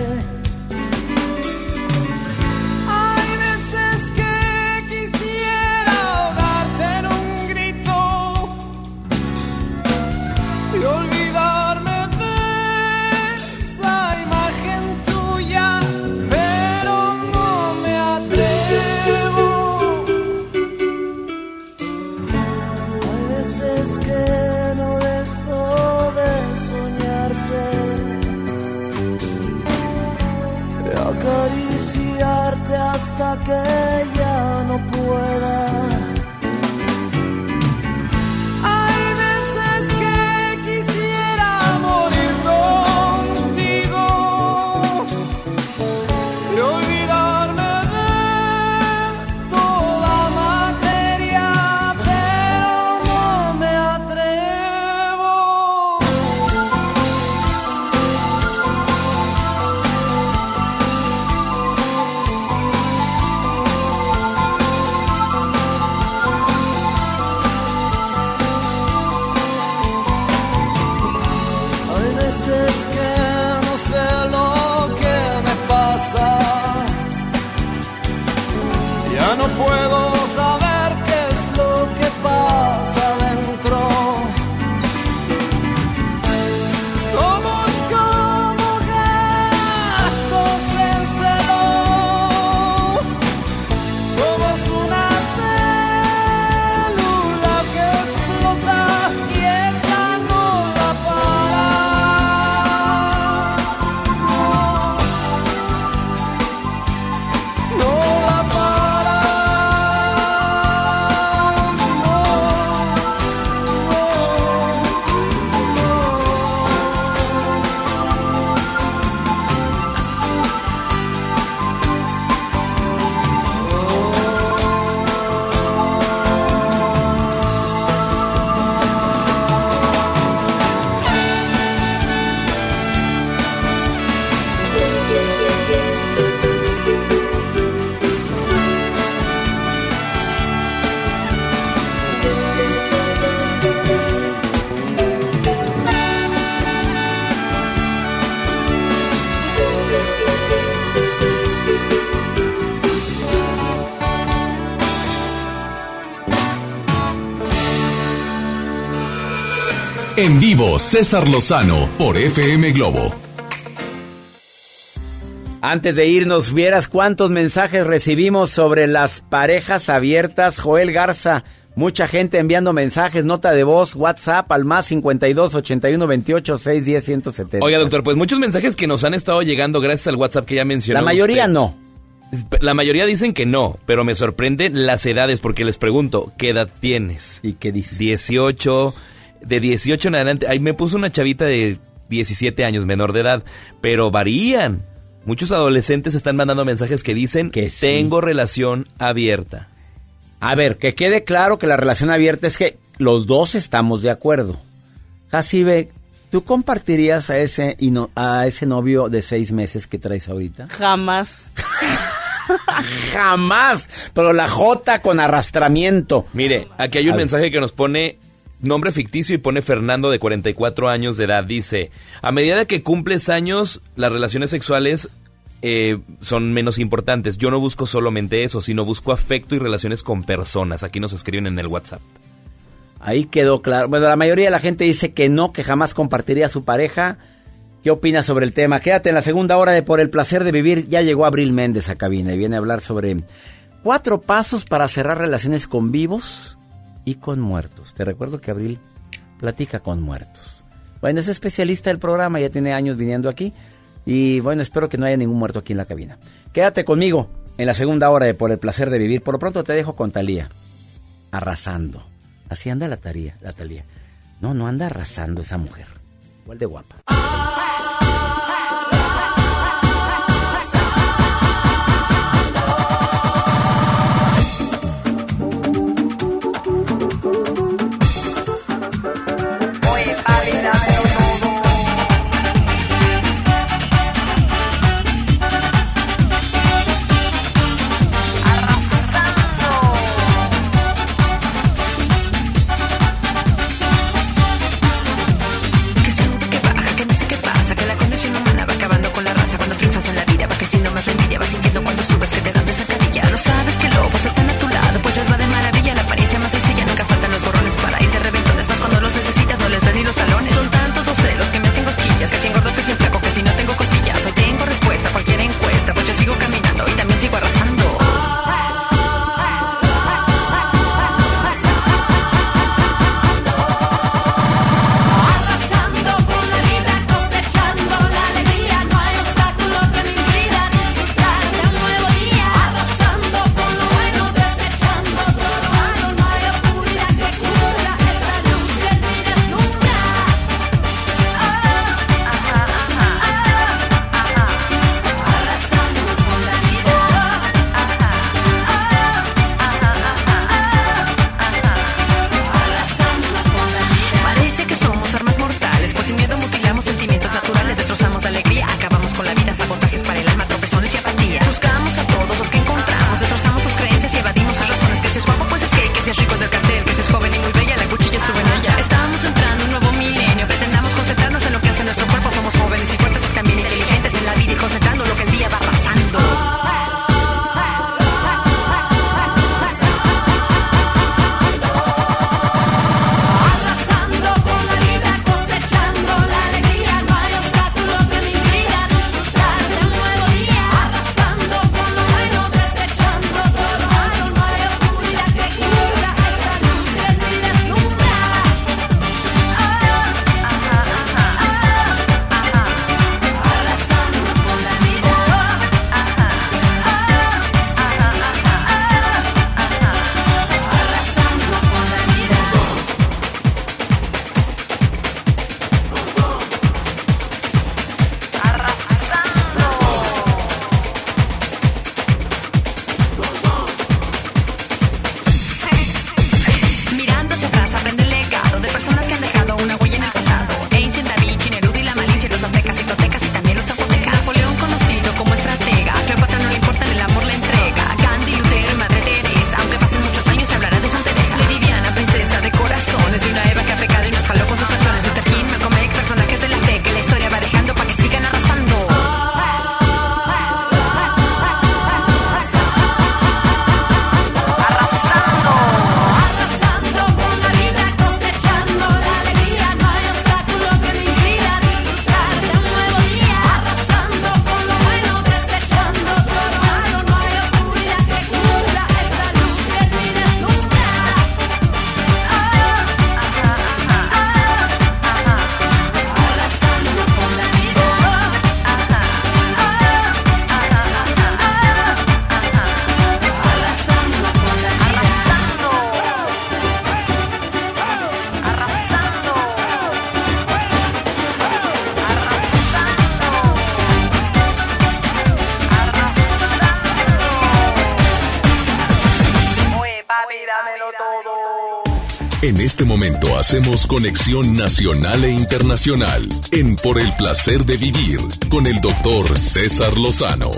En vivo, César Lozano por FM Globo. Antes de irnos, vieras cuántos mensajes recibimos sobre las parejas abiertas. Joel Garza, mucha gente enviando mensajes, nota de voz, WhatsApp al más 52 81 28 610 170. Oiga, doctor, pues muchos mensajes que nos han estado llegando gracias al WhatsApp que ya mencionó. La mayoría usted. no. La mayoría dicen que no, pero me sorprenden las edades porque les pregunto, ¿qué edad tienes? ¿Y qué dice? 18, de 18 en adelante, ahí me puso una chavita de 17 años, menor de edad, pero varían. Muchos adolescentes están mandando mensajes que dicen que tengo relación abierta. A ver, que quede claro que la relación abierta es que los dos estamos de acuerdo. Jacibe, ¿tú compartirías a ese, a ese novio de seis meses que traes ahorita? Jamás. Jamás. Pero la J con arrastramiento. Mire, aquí hay un mensaje que nos pone nombre ficticio y pone Fernando de 44 años de edad. Dice, a medida que cumples años, las relaciones sexuales eh, son menos importantes. Yo no busco solamente eso, sino busco afecto y relaciones con personas. Aquí nos escriben en el WhatsApp. Ahí quedó claro. Bueno, la mayoría de la gente dice que no, que jamás compartiría a su pareja. ¿Qué opinas sobre el tema? Quédate en la segunda hora de Por el placer de vivir. Ya llegó Abril Méndez a cabina y viene a hablar sobre cuatro pasos para cerrar relaciones con vivos y con muertos. Te recuerdo que Abril platica con muertos. Bueno, es especialista del programa, ya tiene años viniendo aquí. Y bueno, espero que no haya ningún muerto aquí en la cabina. Quédate conmigo en la segunda hora de Por el placer de vivir. Por lo pronto te dejo con Talía. Arrasando. Así anda la Talía. La Talía. No, no anda arrasando esa mujer. Igual de guapa. Hacemos conexión nacional e internacional en Por el Placer de Vivir con el doctor César Lozano.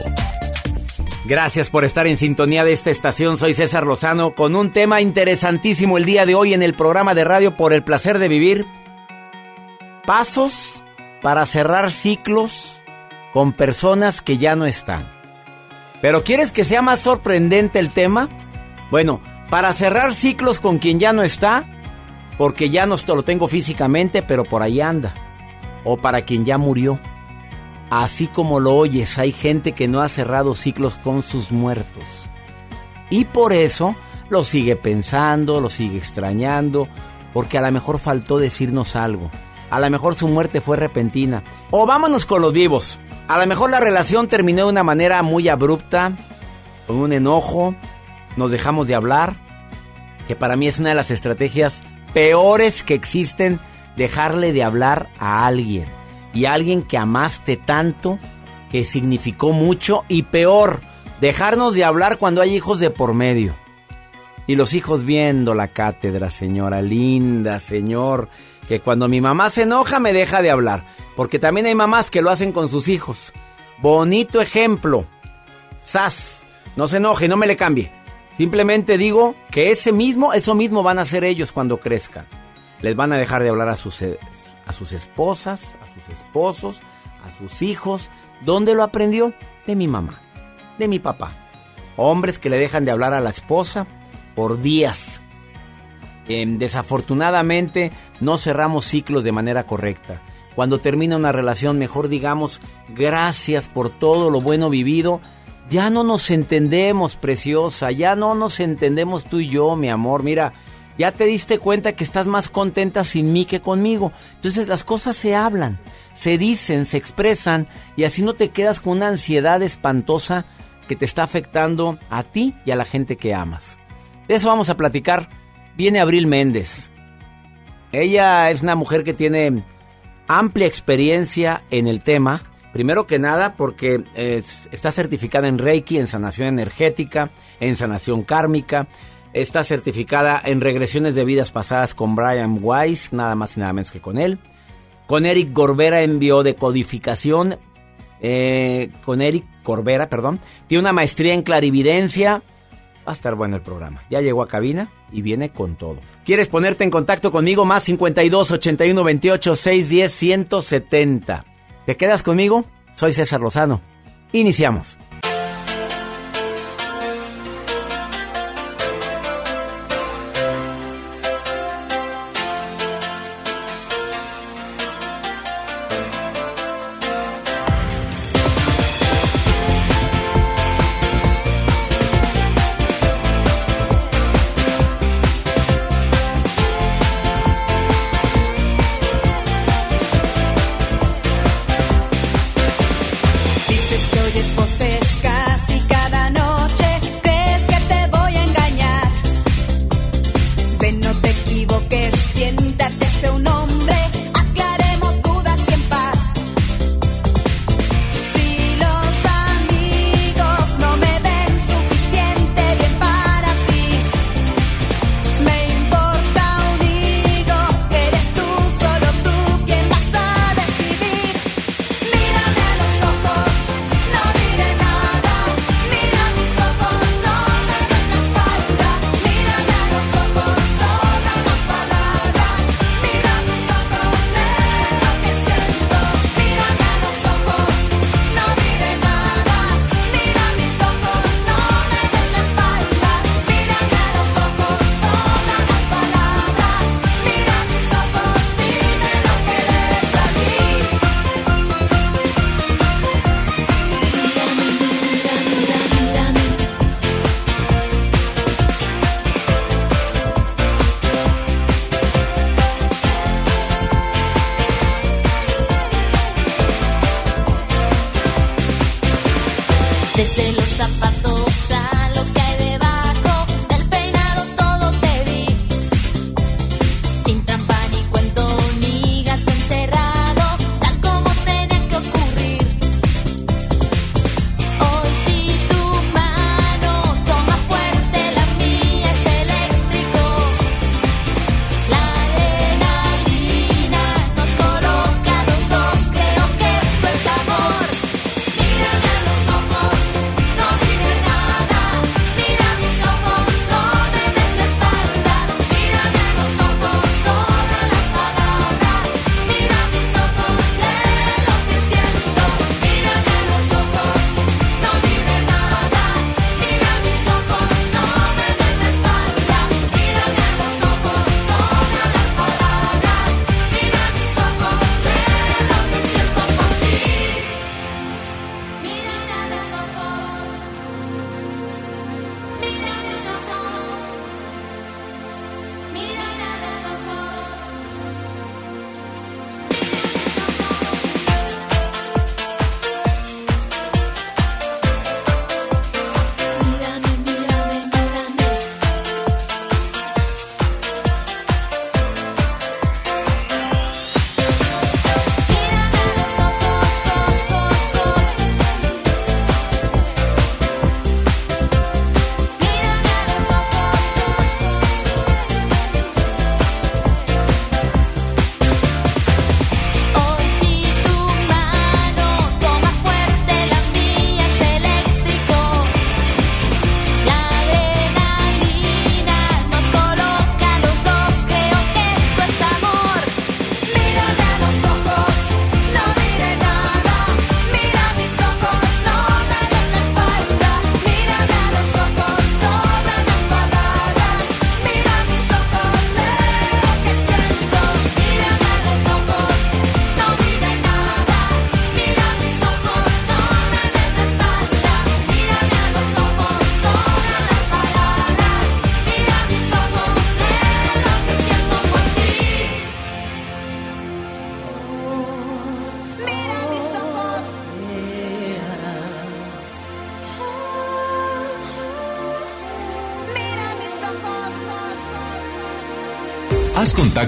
Gracias por estar en sintonía de esta estación. Soy César Lozano con un tema interesantísimo el día de hoy en el programa de radio Por el Placer de Vivir. Pasos para cerrar ciclos con personas que ya no están. ¿Pero quieres que sea más sorprendente el tema? Bueno, para cerrar ciclos con quien ya no está, porque ya no lo tengo físicamente, pero por ahí anda. O para quien ya murió. Así como lo oyes, hay gente que no ha cerrado ciclos con sus muertos. Y por eso lo sigue pensando, lo sigue extrañando, porque a lo mejor faltó decirnos algo. A lo mejor su muerte fue repentina. O vámonos con los vivos. A lo mejor la relación terminó de una manera muy abrupta, con un enojo, nos dejamos de hablar, que para mí es una de las estrategias peores que existen, dejarle de hablar a alguien. Y a alguien que amaste tanto, que significó mucho, y peor, dejarnos de hablar cuando hay hijos de por medio. Y los hijos viendo la cátedra, señora linda, señor, que cuando mi mamá se enoja me deja de hablar, porque también hay mamás que lo hacen con sus hijos. Bonito ejemplo. Sas, no se enoje, no me le cambie. Simplemente digo que ese mismo, eso mismo van a hacer ellos cuando crezcan. Les van a dejar de hablar a sus, eh, a sus esposas, a sus esposos, a sus hijos. ¿Dónde lo aprendió? De mi mamá, de mi papá. Hombres que le dejan de hablar a la esposa por días. Em, desafortunadamente no cerramos ciclos de manera correcta. Cuando termina una relación, mejor digamos gracias por todo lo bueno vivido. Ya no nos entendemos, preciosa, ya no nos entendemos tú y yo, mi amor. Mira, ya te diste cuenta que estás más contenta sin mí que conmigo. Entonces las cosas se hablan, se dicen, se expresan y así no te quedas con una ansiedad espantosa que te está afectando a ti y a la gente que amas. De eso vamos a platicar. Viene Abril Méndez. Ella es una mujer que tiene amplia experiencia en el tema. Primero que nada porque es- está certificada en Reiki, en sanación energética, en sanación kármica. Está certificada en regresiones de vidas pasadas con Brian Weiss, nada más y nada menos que con él. Con Eric Gorbera en biodecodificación. eh, con Eric Corbera, perdón. Tiene una maestría en clarividencia. Va a estar bueno el programa. Ya llegó a cabina y viene con todo. ¿Quieres ponerte en contacto conmigo? Más 52 81 28 610 170. ¿Te quedas conmigo? Soy César Lozano. Iniciamos.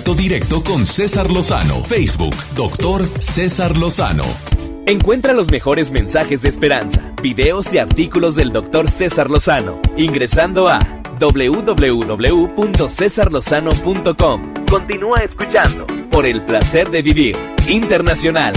Contacto directo con César Lozano. Facebook, doctor César Lozano. Encuentra los mejores mensajes de esperanza, videos y artículos del Dr. César Lozano ingresando a www.cesarlozano.com. Continúa escuchando por el placer de vivir internacional.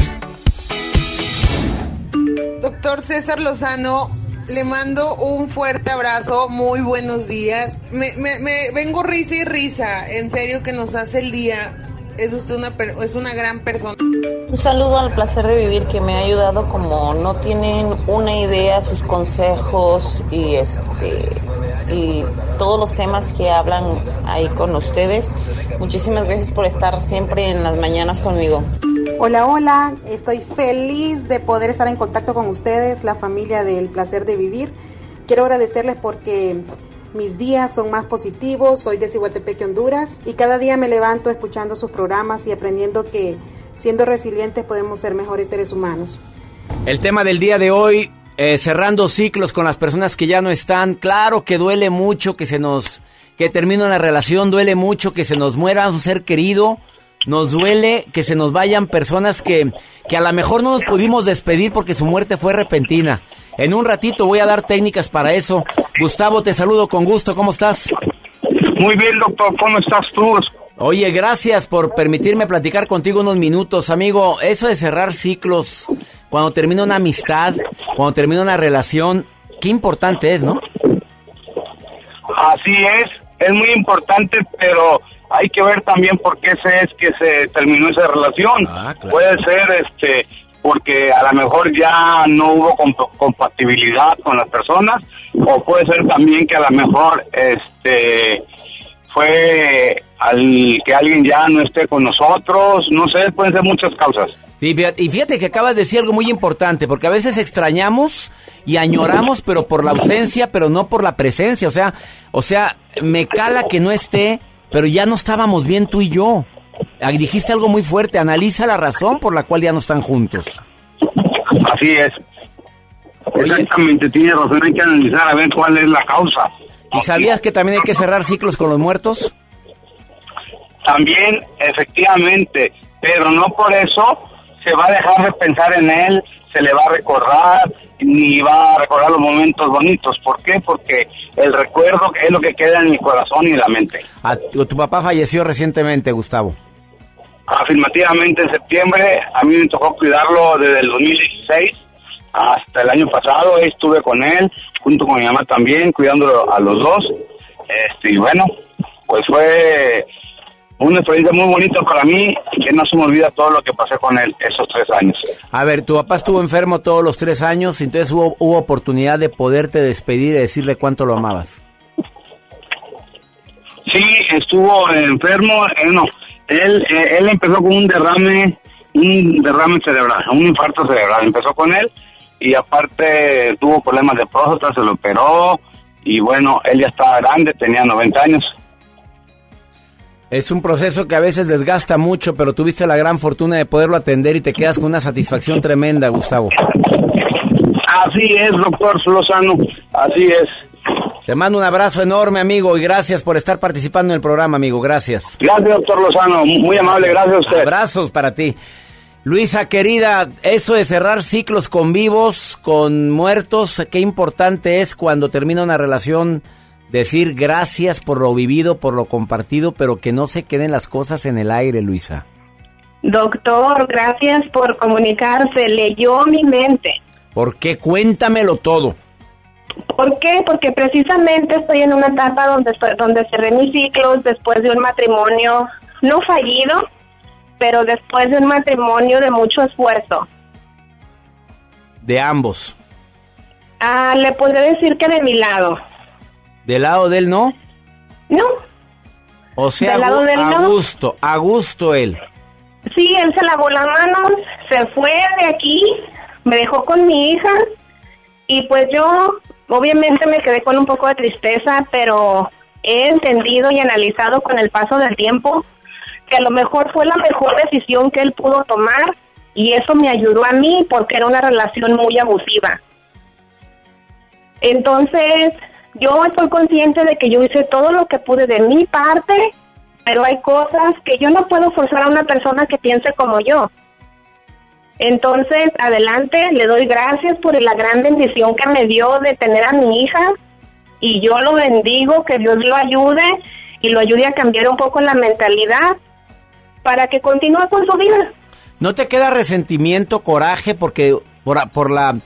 Doctor César Lozano, le mando un fuerte abrazo, muy buenos días. Me, me- me- vengo risa y risa, en serio que nos hace el día. Es usted una, es una gran persona. Un saludo al placer de vivir que me ha ayudado como no tienen una idea sus consejos y este y todos los temas que hablan ahí con ustedes. Muchísimas gracias por estar siempre en las mañanas conmigo. Hola, hola, estoy feliz de poder estar en contacto con ustedes, la familia del placer de vivir. Quiero agradecerles porque mis días son más positivos, soy de Cihuatepeque, Honduras, y cada día me levanto escuchando sus programas y aprendiendo que siendo resilientes podemos ser mejores seres humanos. El tema del día de hoy, eh, cerrando ciclos con las personas que ya no están. Claro que duele mucho que se nos, que termine una relación, duele mucho que se nos muera un ser querido. Nos duele que se nos vayan personas que, que a lo mejor no nos pudimos despedir porque su muerte fue repentina. En un ratito voy a dar técnicas para eso. Gustavo, te saludo con gusto. ¿Cómo estás? Muy bien, doctor. ¿Cómo estás tú? Oye, gracias por permitirme platicar contigo unos minutos, amigo. Eso de cerrar ciclos, cuando termina una amistad, cuando termina una relación, qué importante es, ¿no? Así es, es muy importante, pero hay que ver también por qué se es que se terminó esa relación. Puede ser este porque a lo mejor ya no hubo comp- compatibilidad con las personas o puede ser también que a lo mejor este fue al que alguien ya no esté con nosotros, no sé, pueden ser muchas causas. Sí, fíjate- y fíjate que acabas de decir algo muy importante, porque a veces extrañamos y añoramos, pero por la ausencia, pero no por la presencia. O sea, o sea, me cala que no esté, pero ya no estábamos bien tú y yo. Ah, Dijiste algo muy fuerte, analiza la razón por la cual ya no están juntos. Así es. Exactamente, tiene razón, hay que analizar a ver cuál es la causa. ¿Y sabías que también hay que cerrar ciclos con los muertos? También, efectivamente, pero no por eso se va a dejar de pensar en él, se le va a recordar, ni va a recordar los momentos bonitos. ¿Por qué? Porque el recuerdo es lo que queda en el corazón y en la mente. Ah, tu, tu papá falleció recientemente, Gustavo. Afirmativamente en septiembre, a mí me tocó cuidarlo desde el 2016 hasta el año pasado, estuve con él, junto con mi mamá también, cuidándolo a los dos. Este, y bueno, pues fue una experiencia muy bonita para mí que no se me olvida todo lo que pasé con él esos tres años. A ver, tu papá estuvo enfermo todos los tres años, entonces hubo, hubo oportunidad de poderte despedir y decirle cuánto lo amabas. Sí, estuvo enfermo, eh, no, él, eh, él empezó con un derrame, un derrame cerebral, un infarto cerebral, empezó con él y aparte tuvo problemas de próstata, se lo operó y bueno, él ya estaba grande, tenía 90 años. Es un proceso que a veces desgasta mucho, pero tuviste la gran fortuna de poderlo atender y te quedas con una satisfacción tremenda, Gustavo. Así es, doctor Lozano, así es. Te mando un abrazo enorme, amigo, y gracias por estar participando en el programa, amigo. Gracias. Gracias, doctor Lozano, muy amable, gracias a usted. Abrazos para ti. Luisa, querida, eso de cerrar ciclos con vivos, con muertos, qué importante es cuando termina una relación decir gracias por lo vivido, por lo compartido, pero que no se queden las cosas en el aire, Luisa. Doctor, gracias por comunicarse. Leyó mi mente. ¿Por qué? Cuéntamelo todo. ¿Por qué? Porque precisamente estoy en una etapa donde estoy- donde cerré mis ciclos después de un matrimonio no fallido, pero después de un matrimonio de mucho esfuerzo. De ambos. Ah, le podré decir que de mi lado. ¿Del lado de él no? No, O sea, a no. gusto, a gusto él. sí, él se lavó las manos, se fue de aquí, me dejó con mi hija y pues yo obviamente me quedé con un poco de tristeza, pero he entendido y analizado con el paso del tiempo que a lo mejor fue la mejor decisión que él pudo tomar y eso me ayudó a mí porque era una relación muy abusiva. Entonces, yo estoy consciente de que yo hice todo lo que pude de mi parte pero hay cosas que yo no puedo forzar a una persona que piense como yo. Entonces, adelante, le doy gracias por la gran bendición que me dio de tener a mi hija y yo lo bendigo, que Dios lo ayude y lo ayude a cambiar un poco la mentalidad para que continúe con su vida. ¿No te queda resentimiento, coraje, porque por, por la,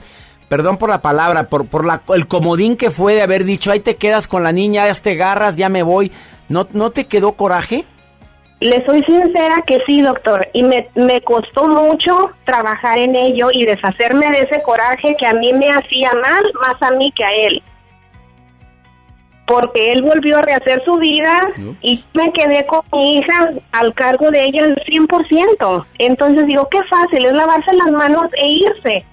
perdón por la palabra, por, por la, el comodín que fue de haber dicho, ahí te quedas con la niña, ya te garras, ya me voy? ¿No, ¿No te quedó coraje? Le soy sincera que sí, doctor, y me, me costó mucho trabajar en ello y deshacerme de ese coraje que a mí me hacía mal, más a mí que a él. Porque él volvió a rehacer su vida y me quedé con mi hija al cargo de ella al 100%. Entonces digo, qué fácil es lavarse las manos e irse.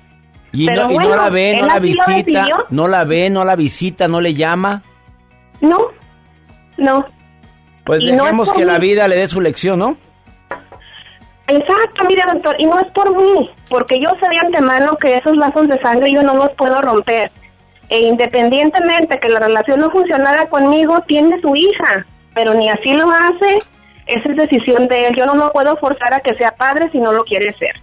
Y, Pero no, y no la ve, no la visita, no la ve, no la visita, no le llama. No, no. Pues Y dejemos que la vida le dé su lección, ¿no? Exacto, mire doctor, y no es por mí, porque yo sé de antemano que esos lazos de sangre yo no los puedo romper. E independientemente que la relación no funcionara conmigo, tiene su hija, pero ni así lo hace, esa es decisión de él. Yo no lo puedo forzar a que sea padre si no lo quiere ser.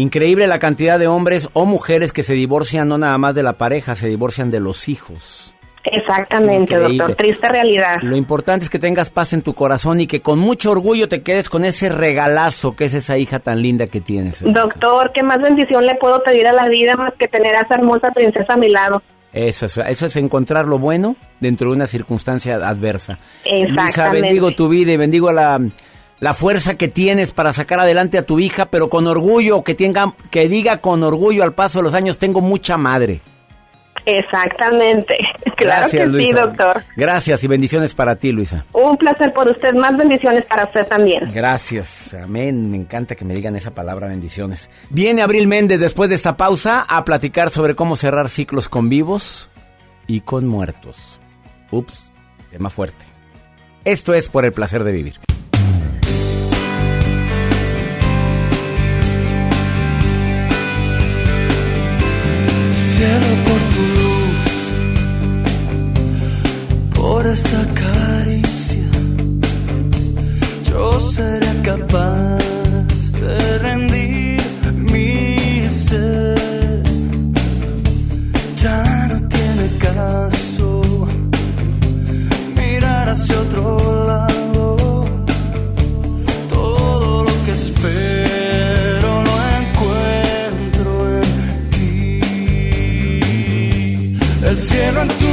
Increíble la cantidad de hombres o mujeres que se divorcian no nada más de la pareja, se divorcian de los hijos. Exactamente, doctor, triste realidad. Lo importante es que tengas paz en tu corazón y que con mucho orgullo te quedes con ese regalazo que es esa hija tan linda que tienes. Doctor, ¿qué más bendición le puedo pedir a la vida más que tener a esa hermosa princesa a mi lado? Eso es, eso es encontrar lo bueno dentro de una circunstancia adversa. Exactamente. bendigo tu vida y bendigo la, la fuerza que tienes para sacar adelante a tu hija, pero con orgullo, que, tenga, que diga con orgullo al paso de los años, tengo mucha madre. Exactamente. Claro Gracias, que sí, Luisa. doctor. Gracias y bendiciones para ti, Luisa. Un placer por usted, más bendiciones para usted también. Gracias, amén. Me encanta que me digan esa palabra, bendiciones. Viene Abril Méndez después de esta pausa a platicar sobre cómo cerrar ciclos con vivos y con muertos. Ups, tema fuerte. Esto es por el placer de vivir. Por tu luz, por esa caricia, yo seré capaz de rendir cielo en tu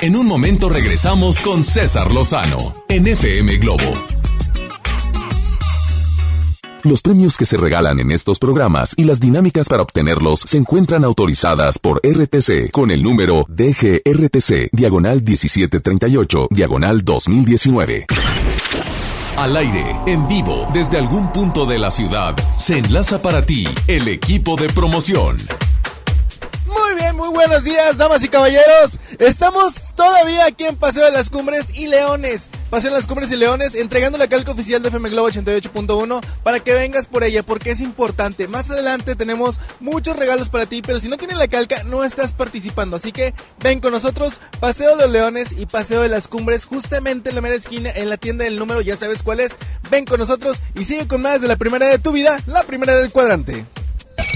En un momento regresamos con César Lozano en FM Globo. Los premios que se regalan en estos programas y las dinámicas para obtenerlos se encuentran autorizadas por RTC con el número DGRTC, diagonal 1738, diagonal 2019. Al aire, en vivo, desde algún punto de la ciudad, se enlaza para ti el equipo de promoción. Bien, muy buenos días, damas y caballeros. Estamos todavía aquí en Paseo de las Cumbres y Leones. Paseo de las Cumbres y Leones, entregando la calca oficial de FM Globo 88.1 para que vengas por ella, porque es importante. Más adelante tenemos muchos regalos para ti, pero si no tienes la calca, no estás participando. Así que ven con nosotros, Paseo de los Leones y Paseo de las Cumbres, justamente en la mera esquina, en la tienda del número, ya sabes cuál es. Ven con nosotros y sigue con más de la primera de tu vida, la primera del cuadrante.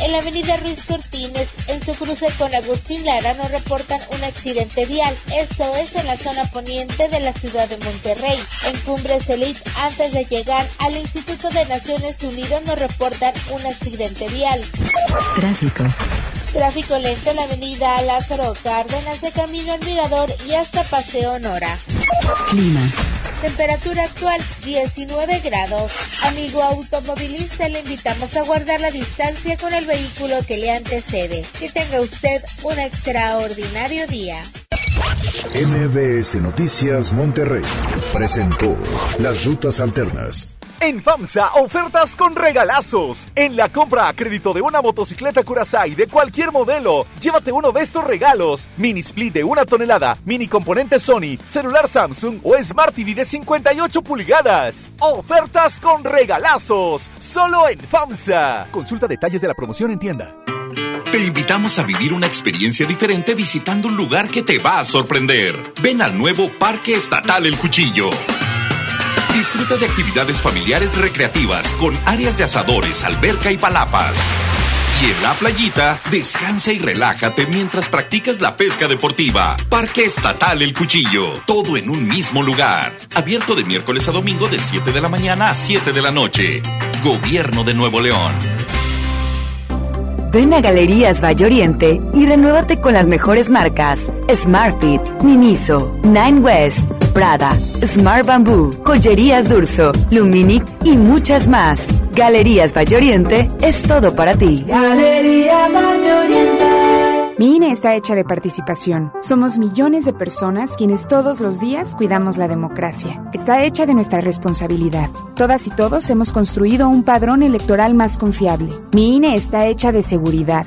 En la avenida Ruiz Cortines, en su cruce con Agustín Lara, nos reportan un accidente vial. Esto es en la zona poniente de la ciudad de Monterrey. En Cumbres Elite, antes de llegar al Instituto de Naciones Unidas, nos reportan un accidente vial. Tráfico. Tráfico lento en la avenida Lázaro Cárdenas de camino al Mirador y hasta Paseo Nora. Clima. Temperatura actual 19 grados. Amigo automovilista, le invitamos a guardar la distancia con el vehículo que le antecede. Que tenga usted un extraordinario día. MBS Noticias Monterrey presentó las rutas alternas. En FAMSA, ofertas con regalazos. En la compra a crédito de una motocicleta Curaçao de cualquier modelo, llévate uno de estos regalos. Mini split de una tonelada, mini componente Sony, celular Samsung o Smart TV de 58 pulgadas. Ofertas con regalazos. Solo en FAMSA. Consulta detalles de la promoción en tienda. Te invitamos a vivir una experiencia diferente visitando un lugar que te va a sorprender. Ven al nuevo Parque Estatal El Cuchillo. Disfruta de actividades familiares recreativas con áreas de asadores, alberca y palapas. Y en la playita, descansa y relájate mientras practicas la pesca deportiva. Parque Estatal El Cuchillo. Todo en un mismo lugar. Abierto de miércoles a domingo de 7 de la mañana a 7 de la noche. Gobierno de Nuevo León. Ven a Galerías Valle Oriente y renuévate con las mejores marcas: Smartfit, Miniso, Nine West, Prada, Smart Bamboo, Joyerías Durso, Luminic y muchas más. Galerías Valle Oriente es todo para ti. Galerías Oriente. Mi INE está hecha de participación. Somos millones de personas quienes todos los días cuidamos la democracia. Está hecha de nuestra responsabilidad. Todas y todos hemos construido un padrón electoral más confiable. Mi INE está hecha de seguridad.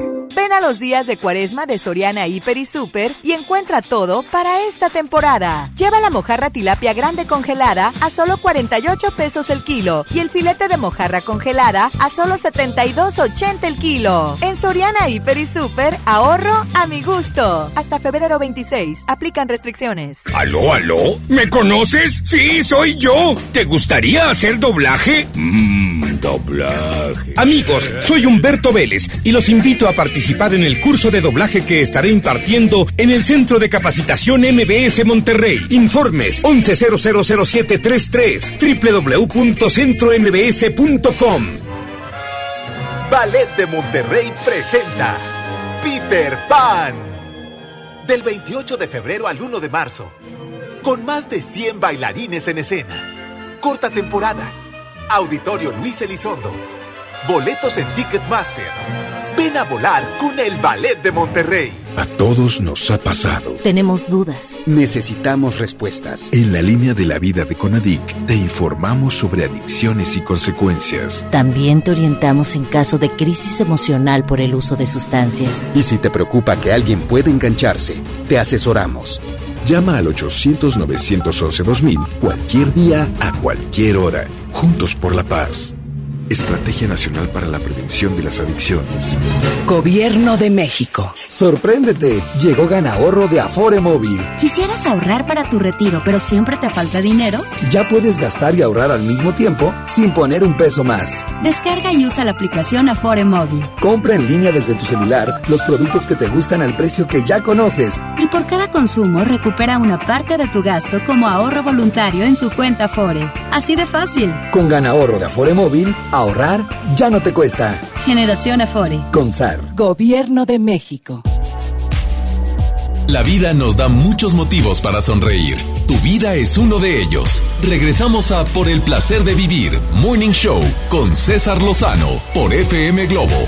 Ven a los días de cuaresma de Soriana Hiper y Super y encuentra todo para esta temporada. Lleva la mojarra tilapia grande congelada a solo 48 pesos el kilo y el filete de mojarra congelada a solo 72.80 el kilo. En Soriana Hiper y Super, ahorro a mi gusto. Hasta febrero 26, aplican restricciones. ¿Aló, aló? ¿Me conoces? Sí, soy yo. ¿Te gustaría hacer doblaje? Mmm, doblaje. Amigos, soy Humberto Vélez y los invito a participar en el curso de doblaje que estaré impartiendo en el Centro de Capacitación MBS Monterrey. Informes 11000733 www.centrombs.com. Ballet de Monterrey presenta Peter Pan. Del 28 de febrero al 1 de marzo. Con más de 100 bailarines en escena. Corta temporada. Auditorio Luis Elizondo. Boletos en Ticketmaster. Ven a volar con el Ballet de Monterrey. A todos nos ha pasado. Tenemos dudas. Necesitamos respuestas. En la línea de la vida de Conadic te informamos sobre adicciones y consecuencias. También te orientamos en caso de crisis emocional por el uso de sustancias. Y si te preocupa que alguien pueda engancharse, te asesoramos. Llama al 800-911-2000 cualquier día, a cualquier hora. Juntos por la paz. Estrategia Nacional para la Prevención de las Adicciones. Gobierno de México. Sorpréndete, llegó Ganahorro de Afore Móvil. ¿Quisieras ahorrar para tu retiro, pero siempre te falta dinero? Ya puedes gastar y ahorrar al mismo tiempo sin poner un peso más. Descarga y usa la aplicación Afore Móvil. Compra en línea desde tu celular los productos que te gustan al precio que ya conoces. Y por cada consumo recupera una parte de tu gasto como ahorro voluntario en tu cuenta Afore. Así de fácil. Con Ganahorro de Afore Móvil, ahorrar ya no te cuesta. Generación Afore. Consar. Gobierno de México. La vida nos da muchos motivos para sonreír. Tu vida es uno de ellos. Regresamos a Por el placer de vivir, Morning Show, con César Lozano, por FM Globo.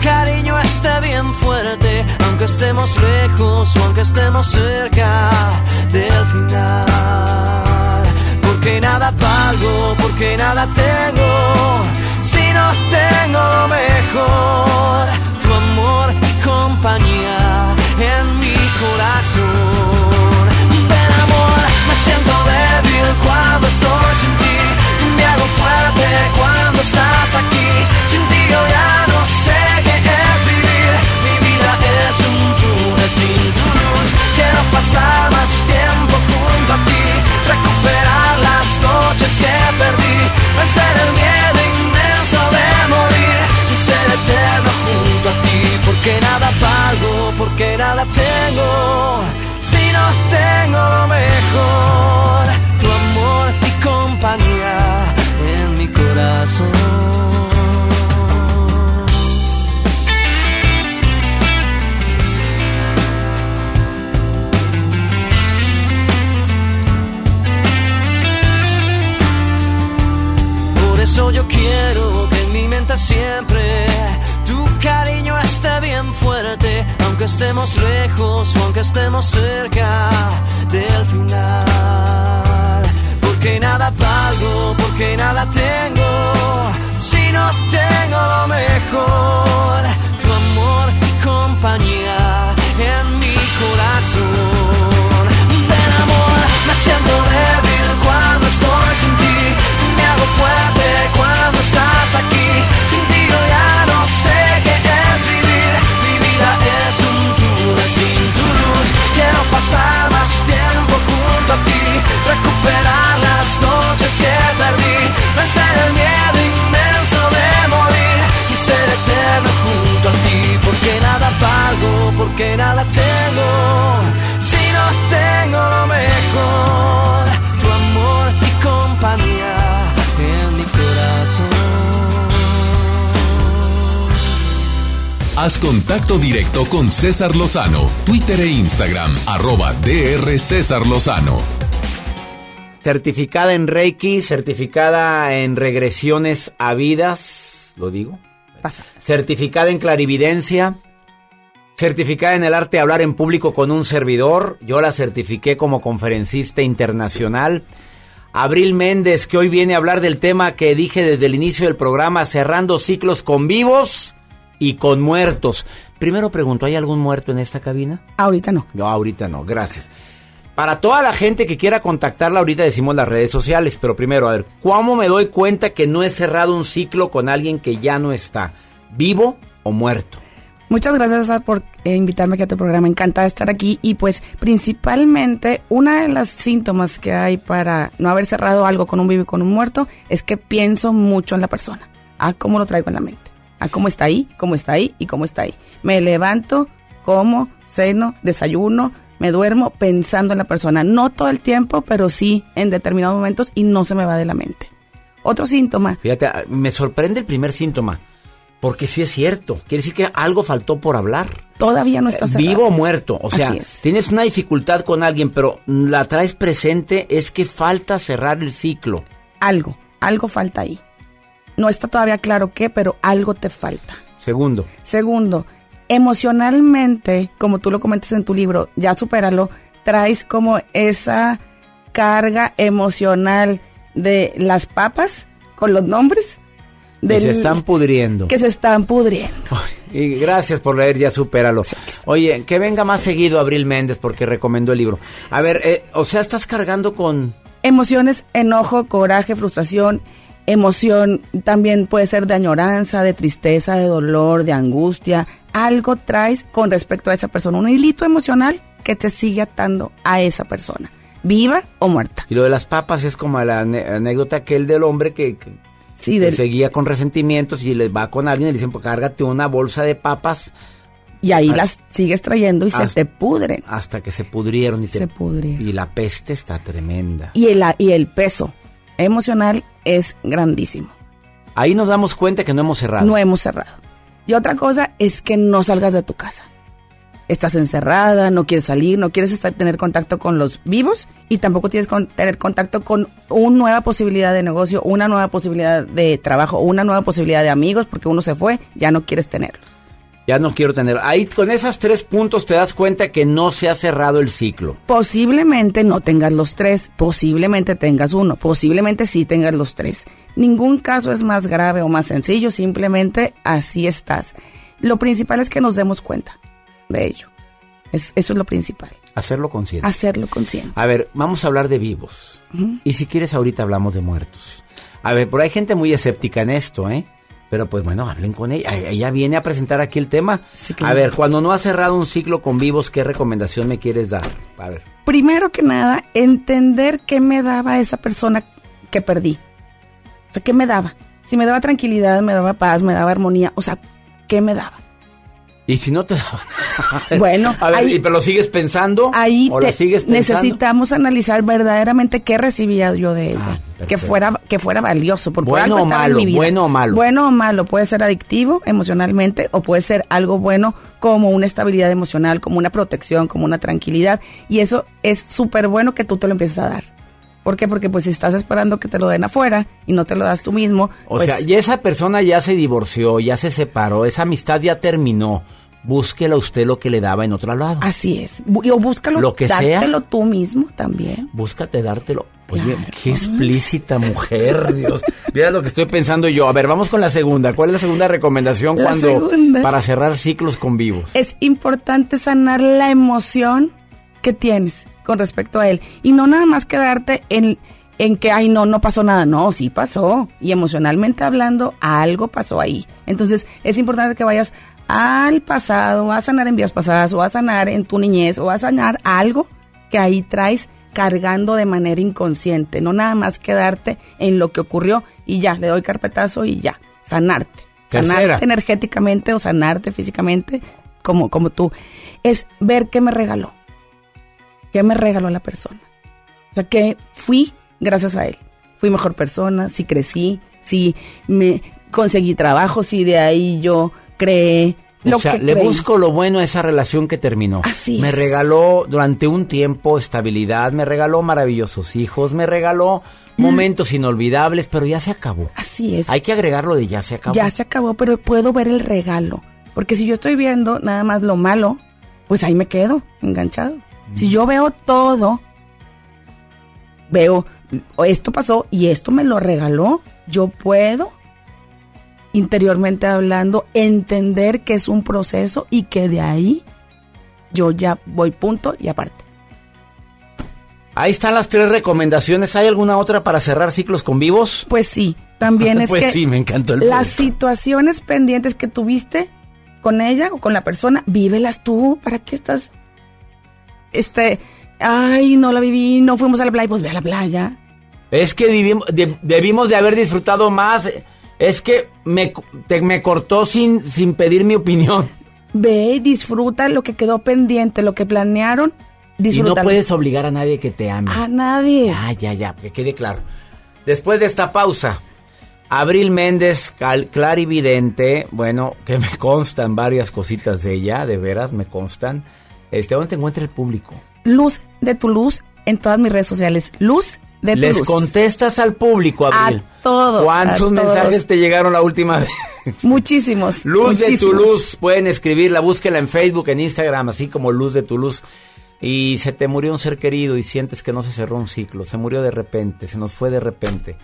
cariño esté bien fuerte, aunque estemos lejos o aunque estemos cerca del final. Porque nada valgo, porque nada tengo, si no tengo tengo lo mejor, tu amor y compañía en mi corazón. Por eso yo quiero estemos lejos o aunque estemos cerca del final. Porque nada valgo, porque nada tengo, si no tengo lo mejor, tu amor y compañía en mi corazón. Porque nada tengo, si no tengo lo mejor, tu amor y compañía en mi corazón. Haz contacto directo con César Lozano, Twitter e Instagram, arroba DR César Lozano. Certificada en Reiki, certificada en regresiones a vidas, ¿lo digo? Pasa. Certificada en clarividencia, certificada en el arte de hablar en público con un servidor. Yo la certifiqué como conferencista internacional. Abril Méndez, que hoy viene a hablar del tema que dije desde el inicio del programa, cerrando ciclos con vivos y con muertos. Primero pregunto, ¿hay algún muerto en esta cabina? Ahorita no. No, ahorita no, gracias. Para toda la gente que quiera contactarla, ahorita decimos las redes sociales, pero primero, a ver, ¿cómo me doy cuenta que no he cerrado un ciclo con alguien que ya no está? ¿Vivo o muerto? Muchas gracias por eh, invitarme aquí a tu programa. Encantada de estar aquí. Y pues principalmente una de las síntomas que hay para no haber cerrado algo con un vivo y con un muerto es que pienso mucho en la persona. A cómo lo traigo en la mente. A cómo está ahí, cómo está ahí y cómo está ahí. Me levanto como, ceno, desayuno, me duermo pensando en la persona. No todo el tiempo, pero sí en determinados momentos y no se me va de la mente. Otro síntoma. Fíjate, ah, me sorprende el primer síntoma. Porque sí es cierto. Quiere decir que algo faltó por hablar. Todavía no estás Vivo o muerto. O sea, tienes una dificultad con alguien, pero la traes presente, es que falta cerrar el ciclo. Algo, algo falta ahí. No está todavía claro qué, pero algo te falta. Segundo. Segundo, emocionalmente, como tú lo comentas en tu libro, ya supéralo, traes como esa carga emocional de las papas con los nombres. Que se están pudriendo. Que se están pudriendo. y gracias por leer, ya supéralo. Oye, que venga más seguido Abril Méndez porque recomendó el libro. A ver, eh, o sea, estás cargando con... Emociones, enojo, coraje, frustración, emoción también puede ser de añoranza, de tristeza, de dolor, de angustia. Algo traes con respecto a esa persona, un hilito emocional que te sigue atando a esa persona, viva o muerta. Y lo de las papas es como la anécdota aquel del hombre que, seguía con resentimientos y le va con alguien y le dicen, pues cárgate una bolsa de papas. Y ahí las sigues trayendo y se te pudren. Hasta que se pudrieron y se pudrieron. Y la peste está tremenda. Y el, y el peso emocional es grandísimo. Ahí nos damos cuenta que no hemos cerrado. No hemos cerrado. Y otra cosa es que no salgas de tu casa. Estás encerrada, no quieres salir, no quieres estar, tener contacto con los vivos y tampoco tienes que tener contacto con una nueva posibilidad de negocio, una nueva posibilidad de trabajo, una nueva posibilidad de amigos, porque uno se fue, ya no quieres tenerlos. Ya no quiero tener. Ahí con esos tres puntos te das cuenta que no se ha cerrado el ciclo. Posiblemente no tengas los tres, posiblemente tengas uno, posiblemente sí tengas los tres. Ningún caso es más grave o más sencillo, simplemente así estás. Lo principal es que nos demos cuenta de ello. Es, eso es lo principal. Hacerlo consciente. Hacerlo consciente. A ver, vamos a hablar de vivos. Y si quieres ahorita hablamos de muertos. A ver, pero hay gente muy escéptica en esto, ¿eh? Pero pues bueno, hablen con ella. Ella viene a presentar aquí el tema. A ver, cuando no has cerrado un ciclo con vivos, ¿qué recomendación me quieres dar? A ver. Primero que nada, entender qué me daba esa persona que perdí. O sea, ¿qué me daba? Si me daba tranquilidad, me daba paz, me daba armonía. O sea, ¿qué me daba? ¿Y si no te daban? bueno, a ver, ahí, pero lo sigues pensando? Ahí necesitamos analizar verdaderamente qué recibía yo de ella. Ah, que fuera que fuera valioso, porque bueno algo o malo, en mi vida. Bueno o malo. Bueno o malo, puede ser adictivo emocionalmente o puede ser algo bueno como una estabilidad emocional, como una protección, como una tranquilidad. Y eso es súper bueno que tú te lo empieces a dar. ¿Por qué? Porque pues si estás esperando que te lo den afuera y no te lo das tú mismo. O pues sea, y esa persona ya se divorció, ya se separó, esa amistad ya terminó. Búsquela usted lo que le daba en otro lado. Así es. O búscalo, lo que dártelo tú mismo también. Búscate dártelo. Oye, qué explícita mujer, Dios. Mira lo que estoy pensando yo. A ver, vamos con la segunda. ¿Cuál es la segunda recomendación cuando para cerrar ciclos con vivos? Es importante sanar la emoción que tienes con respecto a él y no nada más quedarte en en que ay no no pasó nada, no, sí pasó y emocionalmente hablando algo pasó ahí. Entonces, es importante que vayas al pasado, a sanar en vías pasadas, o a sanar en tu niñez, o a sanar algo que ahí traes cargando de manera inconsciente, no nada más quedarte en lo que ocurrió y ya, le doy carpetazo y ya, sanarte. Sanarte energéticamente o sanarte físicamente como, como tú. Es ver qué me regaló. ¿Qué me regaló la persona? O sea, que fui gracias a él. Fui mejor persona, si crecí, si me conseguí trabajo, si de ahí yo cree o sea, le busco lo bueno a esa relación que terminó. Así me regaló durante un tiempo estabilidad, me regaló maravillosos hijos, me regaló mm. momentos inolvidables, pero ya se acabó. Así es. Hay que agregarlo de ya se acabó. Ya se acabó, pero puedo ver el regalo. Porque si yo estoy viendo nada más lo malo, pues ahí me quedo enganchado. Si yo veo todo, veo esto pasó y esto me lo regaló, yo puedo interiormente hablando, entender que es un proceso y que de ahí yo ya voy punto y aparte. Ahí están las tres recomendaciones. ¿Hay alguna otra para cerrar ciclos con vivos? Pues sí, también es pues sí, me encantó el Las situaciones pendientes que tuviste con ella o con la persona, vívelas tú. ¿Para qué estás? Este, ay, no la viví, no fuimos a la playa, pues ve a la playa. Es que debimos de haber disfrutado más es que me, me cortó sin, sin pedir mi opinión. ve y disfruta lo que quedó pendiente, lo que planearon, y no puedes obligar a nadie que te ame. A nadie. Ya, ya, ya, que quede claro. Después de esta pausa, Abril Méndez, clarividente, bueno, que me constan varias cositas de ella, de veras me constan. Este, ¿dónde te encuentra el público? Luz de tu luz en todas mis redes sociales. Luz de tu Les contestas al público, Abril. A todos. ¿Cuántos mensajes te llegaron la última vez? Muchísimos. Luz de tu luz, pueden escribirla, búsquela en Facebook, en Instagram, así como Luz de tu luz. Y se te murió un ser querido y sientes que no se cerró un ciclo, se murió de repente, se nos fue de repente.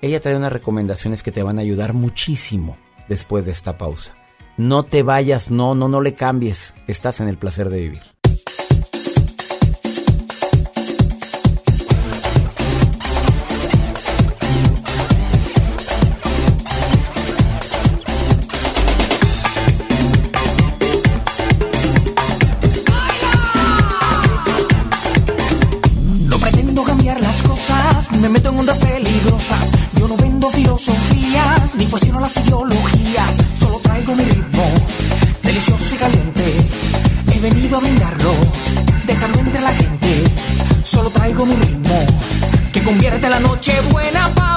Ella trae unas recomendaciones que te van a ayudar muchísimo después de esta pausa. No te vayas, no, no, no le cambies. Estás en el placer de vivir. No pretendo cambiar las cosas, me meto en ondas peligrosas. Yo no vendo filosofías, ni cuestiono las ideologías. Venido a brindarlo, dejarlo entre la gente. Solo traigo mi ritmo, que convierte la noche buena para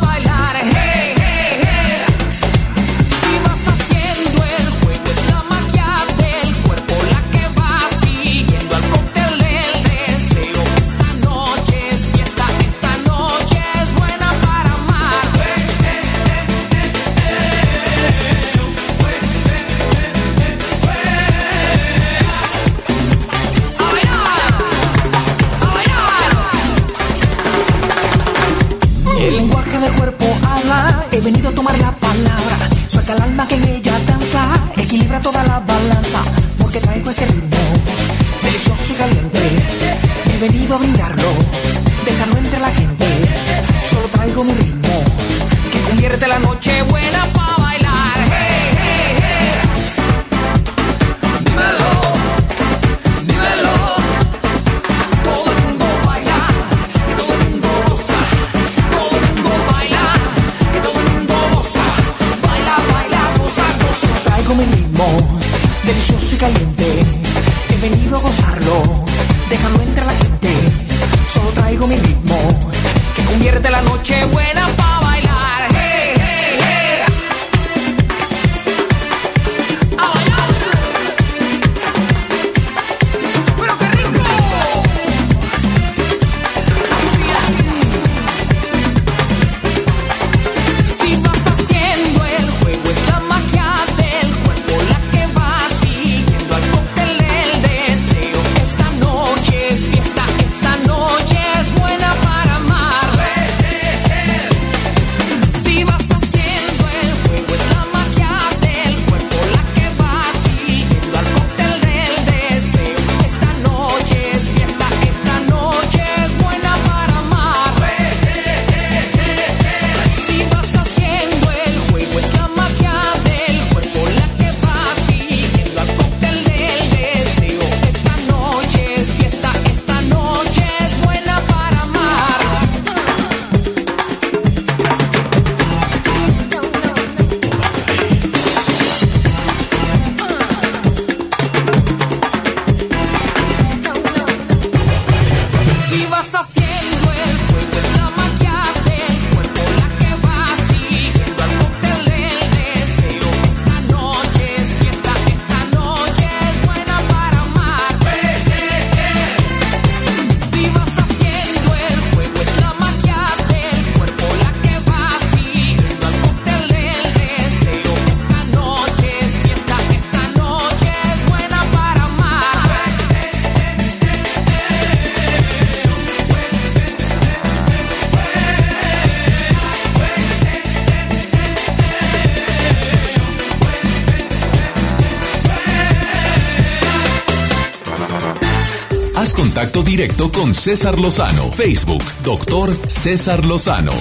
directo con César Lozano. Facebook, doctor César Lozano.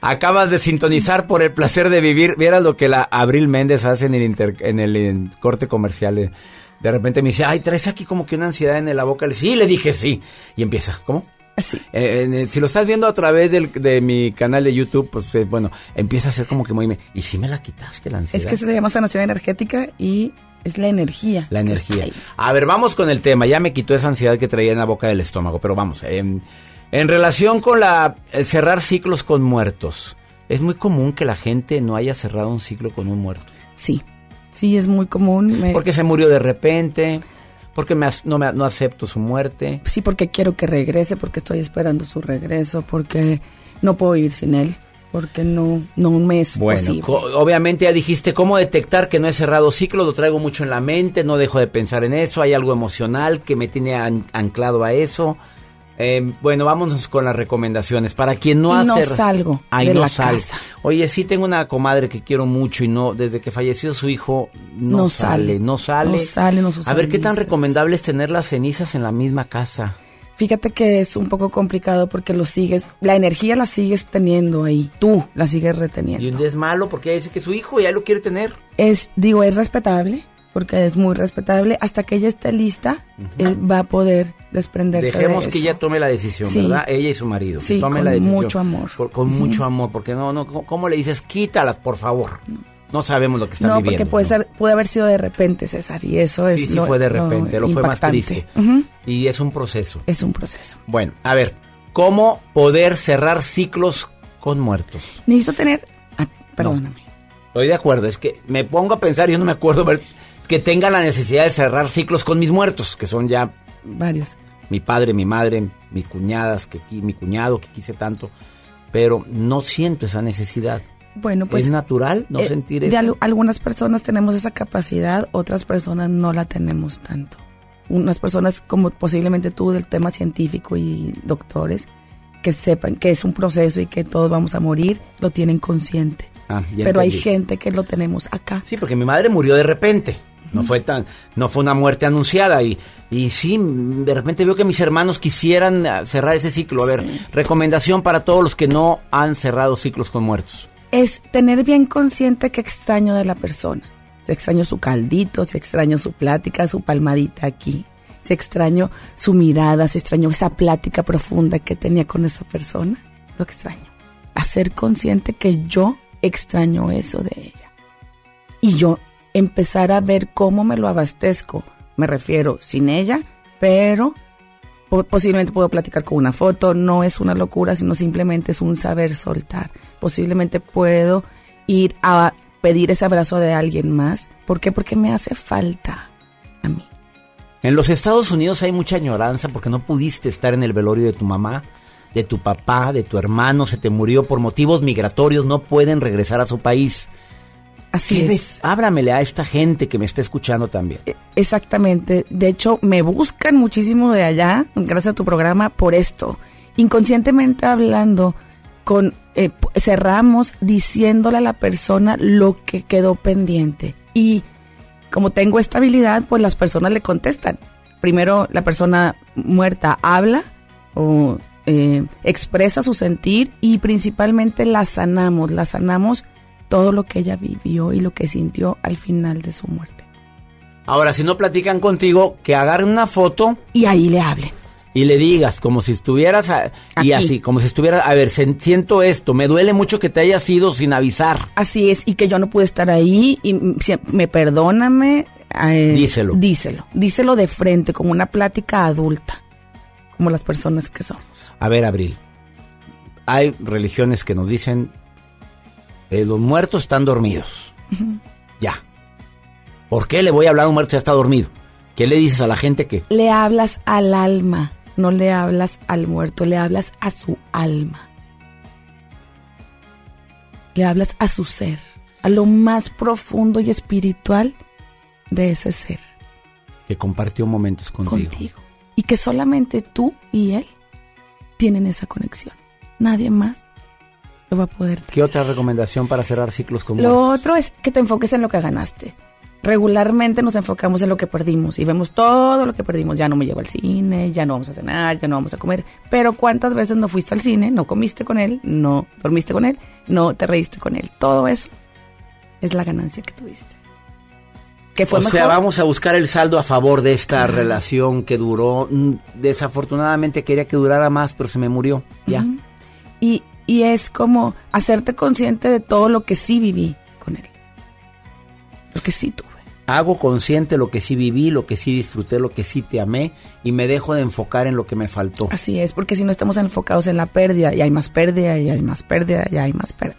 Acabas de sintonizar por el placer de vivir. Vieras lo que la Abril Méndez hace en el, inter- en el en corte comercial. eh. De repente me dice, ay, traes aquí como que una ansiedad en la boca. Le- Sí, le dije sí. Y empieza, ¿cómo? Así. Eh, si lo estás viendo a través del- de mi canal de YouTube, pues eh, bueno, empieza a ser como que muy... me- Y sí me la quitaste la ansiedad. Es que eso se llama sanación energética y es la energía. La energía. A ver, vamos con el tema. Ya me quitó esa ansiedad que traía en la boca del estómago, pero vamos. En, en relación con la cerrar ciclos con muertos, es muy común que la gente no haya cerrado un ciclo con un muerto. Sí, sí, es muy común. Porque se murió de repente, porque me, no, me, no acepto su muerte. Sí, porque quiero que regrese, porque estoy esperando su regreso, porque no puedo ir sin él porque no, no me es bueno, obviamente ya dijiste cómo detectar que no he cerrado ciclo, lo traigo mucho en la mente, no dejo de pensar en eso, hay algo emocional que me tiene anclado a eso. Eh, bueno, vámonos con las recomendaciones. Para quien no hace... No salgo Ahí no salgo. Oye, sí tengo una comadre que quiero mucho y no, desde que falleció su hijo, no, sale, no sale. No sale, no A ver, ¿qué tan recomendable es tener las cenizas en la misma casa? Fíjate que es un poco complicado porque lo sigues, la energía la sigues teniendo ahí, tú la sigues reteniendo. Y un día es malo porque ella dice que su hijo ya lo quiere tener. Es, digo, es respetable, porque es muy respetable. Hasta que ella esté lista, va a poder desprenderse Dejemos que ella tome la decisión, ¿verdad? Ella y su marido. Sí, tome con la decisión. mucho amor. con mucho amor, porque no, no, ¿cómo le dices? Quítalas, por favor. No sabemos lo que están viviendo. no, porque puede, ser, puede haber sido de repente, César, y eso es. Sí, sí, fue de repente, lo, fue más triste. Y es un proceso. Es un proceso. Bueno, a ver, ¿cómo poder cerrar ciclos con muertos? Necesito tener. Ah, perdóname. estoy de acuerdo, es que me pongo a pensar y yo no me acuerdo ver que tenga la necesidad de cerrar ciclos con mis muertos, que son ya. Varios. Mi padre, mi madre, mis cuñadas, que, mi cuñado que quise tanto, pero no siento esa necesidad. Bueno, pues. ¿Es natural no eh, sentir eso? De algunas personas tenemos esa capacidad, otras personas no la tenemos tanto. Unas personas, como posiblemente tú, del tema científico y doctores, que sepan que es un proceso y que todos vamos a morir, lo tienen consciente. Ah, Pero hay gente que lo tenemos acá. Sí, porque mi madre murió de repente. No fue tan, no fue una muerte anunciada y, y sí, de repente veo que mis hermanos quisieran cerrar ese ciclo. A ver, recomendación para todos los que no han cerrado ciclos con muertos es tener bien consciente que extraño de la persona. Si extraño su caldito, si extraño su plática, su palmadita aquí. Si extraño su mirada, si extraño esa plática profunda que tenía con esa persona. Lo extraño. Hacer consciente que yo extraño eso de ella. Y yo empezar a ver cómo me lo abastezco. Me refiero sin ella, pero posiblemente puedo platicar con una foto, no es una locura, sino simplemente es un saber soltar. Posiblemente puedo ir a pedir ese abrazo de alguien más. ¿Por qué? Porque me hace falta a mí. En los Estados Unidos hay mucha añoranza porque no pudiste estar en el velorio de tu mamá, de tu papá, de tu hermano, se te murió por motivos migratorios, no pueden regresar a su país. Así es. Ábramele a esta gente que me está escuchando también. E, exactamente. De hecho, me buscan muchísimo de allá, gracias a tu programa, por esto. Inconscientemente hablando, con eh, cerramos diciéndole a la persona lo que quedó pendiente. Y como tengo estabilidad, pues las personas le contestan. Primero la persona muerta habla o eh, expresa su sentir y principalmente la sanamos, la sanamos todo lo que ella vivió y lo que sintió al final de su muerte. Ahora, si no platican contigo, que agarren una foto. Y ahí le hablen. Y le digas, como si estuvieras. y así, como si estuvieras. A ver, siento esto, me duele mucho que te hayas ido sin avisar. Así es, y que yo no pude estar ahí. Y me perdóname. Eh, díselo. Díselo. Díselo de frente, como una plática adulta. Como las personas que somos. A ver, Abril. Hay religiones que nos dicen eh, los muertos están dormidos. Ya. ¿Por qué le voy a hablar a un muerto si ya está dormido? ¿Qué le dices a la gente que? Le hablas al alma, no le hablas al muerto, le hablas a su alma. Le hablas a su ser, a lo más profundo y espiritual de ese ser. Que compartió momentos contigo. Contigo. Y que solamente tú y él tienen esa conexión. Nadie más lo va a poder. ¿Qué otra recomendación para cerrar ciclos con Lo otro es que te enfoques en lo que ganaste. Regularmente nos enfocamos en lo que perdimos y vemos todo lo que perdimos. Ya no me llevo al cine, ya no vamos a cenar, ya no vamos a comer. Pero ¿cuántas veces no fuiste al cine, no comiste con él, no dormiste con él, no te reíste con él? Todo eso es la ganancia que tuviste. Que fue o sea, vamos a buscar el saldo a favor de esta relación que duró. Mm, desafortunadamente quería que durara más, pero se me murió. Ya. Y y es como hacerte consciente de todo lo que sí viví con él. Lo que sí tuve. hago consciente lo que sí viví, lo que sí disfruté, lo que sí te amé y me dejo de enfocar en lo que me faltó. Así es, porque si no estamos enfocados en la pérdida y hay más pérdida y hay más pérdida y hay más pérdida.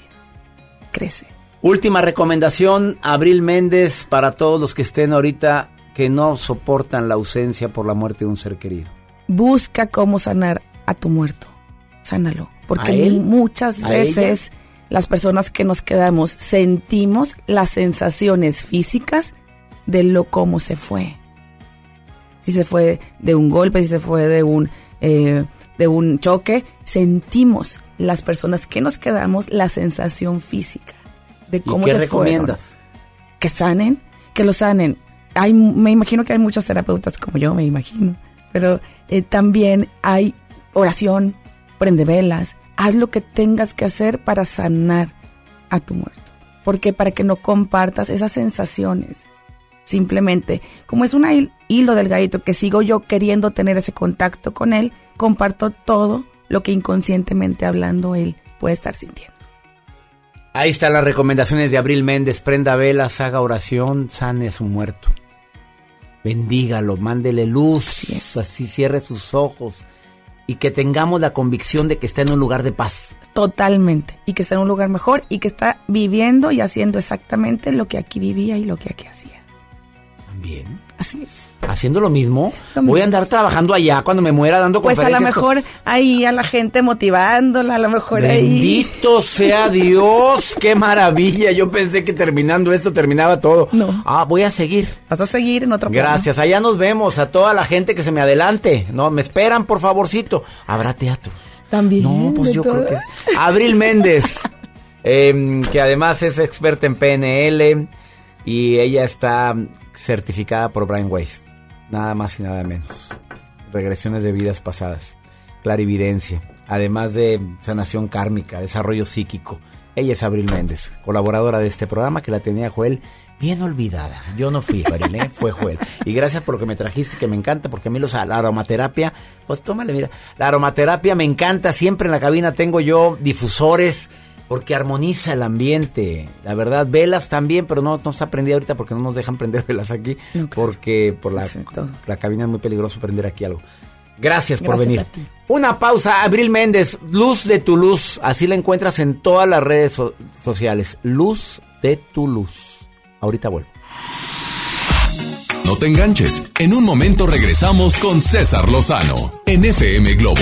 Crece. Última recomendación, Abril Méndez, para todos los que estén ahorita que no soportan la ausencia por la muerte de un ser querido. Busca cómo sanar a tu muerto. Sánalo. Porque muchas veces las personas que nos quedamos sentimos las sensaciones físicas de lo cómo se fue. Si se fue de un golpe, si se fue de un, eh, de un choque, sentimos las personas que nos quedamos la sensación física de cómo ¿Y qué se recomiendas? Que sanen, que lo sanen. Hay, me imagino que hay muchos terapeutas como yo, me imagino. Pero eh, también hay oración, prende velas, haz lo que tengas que hacer para sanar a tu muerto. Porque para que no compartas esas sensaciones. Simplemente, como es un hilo del gallito que sigo yo queriendo tener ese contacto con él, comparto todo lo que inconscientemente hablando él puede estar sintiendo. Ahí están las recomendaciones de Abril Méndez. Prenda velas, haga oración, sane a su muerto. Bendígalo, mándele luz, así, así cierre sus ojos y que tengamos la convicción de que está en un lugar de paz. Totalmente. Y que está en un lugar mejor y que está viviendo y haciendo exactamente lo que aquí vivía y lo que aquí hacía. También. Así es. Haciendo lo mismo, voy a andar trabajando allá cuando me muera dando Pues a conferencias. lo mejor ahí a la gente motivándola, a lo mejor ahí. Bendito sea Dios, qué maravilla. Yo pensé que terminando esto terminaba todo. No. Ah, voy a seguir. Vas a seguir en otro plano. Gracias, allá nos vemos, a toda la gente que se me adelante. No, me esperan, por favorcito. Habrá teatros. También. No, pues yo todo. creo que es. Abril Méndez, em, que además es experta en PNL y ella está certificada por Brian Weiss. Nada más y nada menos. Regresiones de vidas pasadas, clarividencia, además de sanación kármica, desarrollo psíquico. Ella es Abril Méndez, colaboradora de este programa que la tenía Joel bien olvidada. Yo no fui, Abril, ¿eh? fue Joel. Y gracias por lo que me trajiste, que me encanta, porque a mí los, la aromaterapia, pues tómale, mira, la aromaterapia me encanta. Siempre en la cabina tengo yo difusores, porque armoniza el ambiente. La verdad, velas también, pero no, no está prendida ahorita porque no nos dejan prender velas aquí, porque por la, la cabina es muy peligroso prender aquí algo. Gracias, por venir. a ti. Una pausa, Abril Méndez, Luz de tu Luz, así la encuentras en todas las redes so- sociales. Luz de tu Luz. Ahorita vuelvo. No te enganches. En un momento regresamos con César Lozano en FM Globo.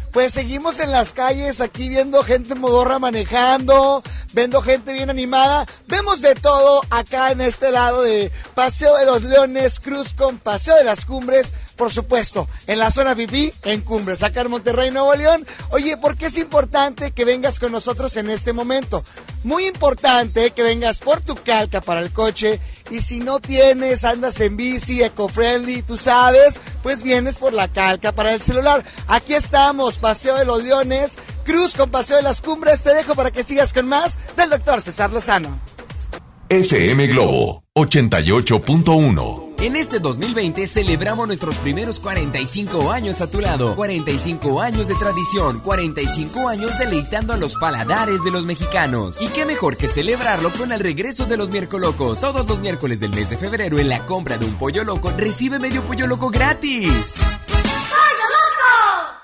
pues seguimos en las calles aquí viendo gente modorra manejando, viendo gente bien animada. Vemos de todo acá en este lado de Paseo de los Leones, Cruz con Paseo de las Cumbres. Por supuesto, en la zona Fifi, en Cumbres, acá en Monterrey, Nuevo León. Oye, ¿por qué es importante que vengas con nosotros en este momento? Muy importante que vengas por tu calca para el coche y si no tienes, andas en bici, eco-friendly, tú sabes, pues vienes por la calca para el celular. Aquí estamos, Paseo de los Leones, Cruz con Paseo de las Cumbres. Te dejo para que sigas con más del doctor César Lozano. FM Globo 88.1. En este 2020 celebramos nuestros primeros 45 años a tu lado. 45 años de tradición, 45 años deleitando a los paladares de los mexicanos. Y qué mejor que celebrarlo con el regreso de los miércolocos. Todos los miércoles del mes de febrero en la compra de un pollo loco recibe medio pollo loco gratis.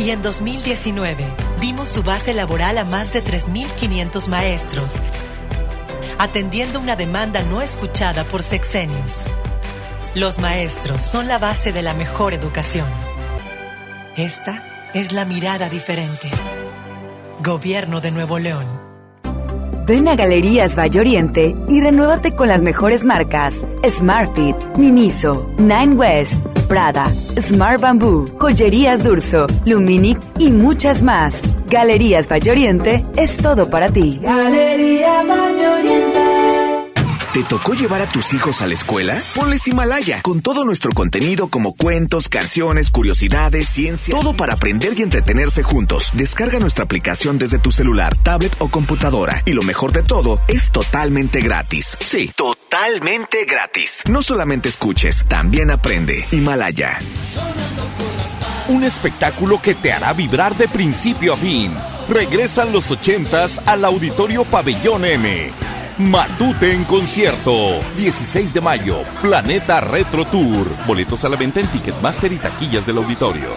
Y en 2019 dimos su base laboral a más de 3.500 maestros, atendiendo una demanda no escuchada por sexenios. Los maestros son la base de la mejor educación. Esta es la mirada diferente. Gobierno de Nuevo León. Ven a Galerías Valle Oriente y renuévate con las mejores marcas: Smartfit, Miniso, Nine West, Prada, Smart Bamboo, Joyerías Durso, Luminic y muchas más. Galerías Valle Oriente es todo para ti. ¿Te tocó llevar a tus hijos a la escuela? Ponles Himalaya, con todo nuestro contenido como cuentos, canciones, curiosidades, ciencia, todo para aprender y entretenerse juntos. Descarga nuestra aplicación desde tu celular, tablet o computadora. Y lo mejor de todo, es totalmente gratis. Sí, totalmente gratis. No solamente escuches, también aprende. Himalaya. Un espectáculo que te hará vibrar de principio a fin. Regresan los ochentas al Auditorio Pabellón M. Matute en concierto. 16 de mayo, Planeta Retro Tour. Boletos a la venta en Ticketmaster y taquillas del auditorio.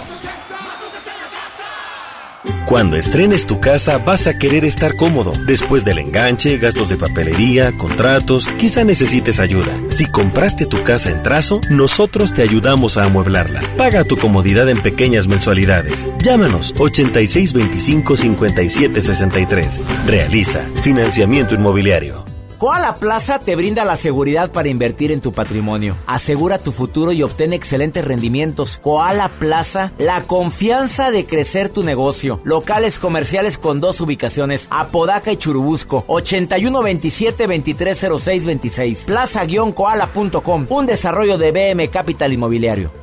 Cuando estrenes tu casa vas a querer estar cómodo. Después del enganche, gastos de papelería, contratos, quizá necesites ayuda. Si compraste tu casa en trazo, nosotros te ayudamos a amueblarla. Paga tu comodidad en pequeñas mensualidades. Llámanos 8625-5763. Realiza financiamiento inmobiliario. Koala Plaza te brinda la seguridad para invertir en tu patrimonio. Asegura tu futuro y obtén excelentes rendimientos. Koala Plaza, la confianza de crecer tu negocio. Locales comerciales con dos ubicaciones, Apodaca y Churubusco, 8127-230626. Plaza-koala.com, un desarrollo de BM Capital Inmobiliario.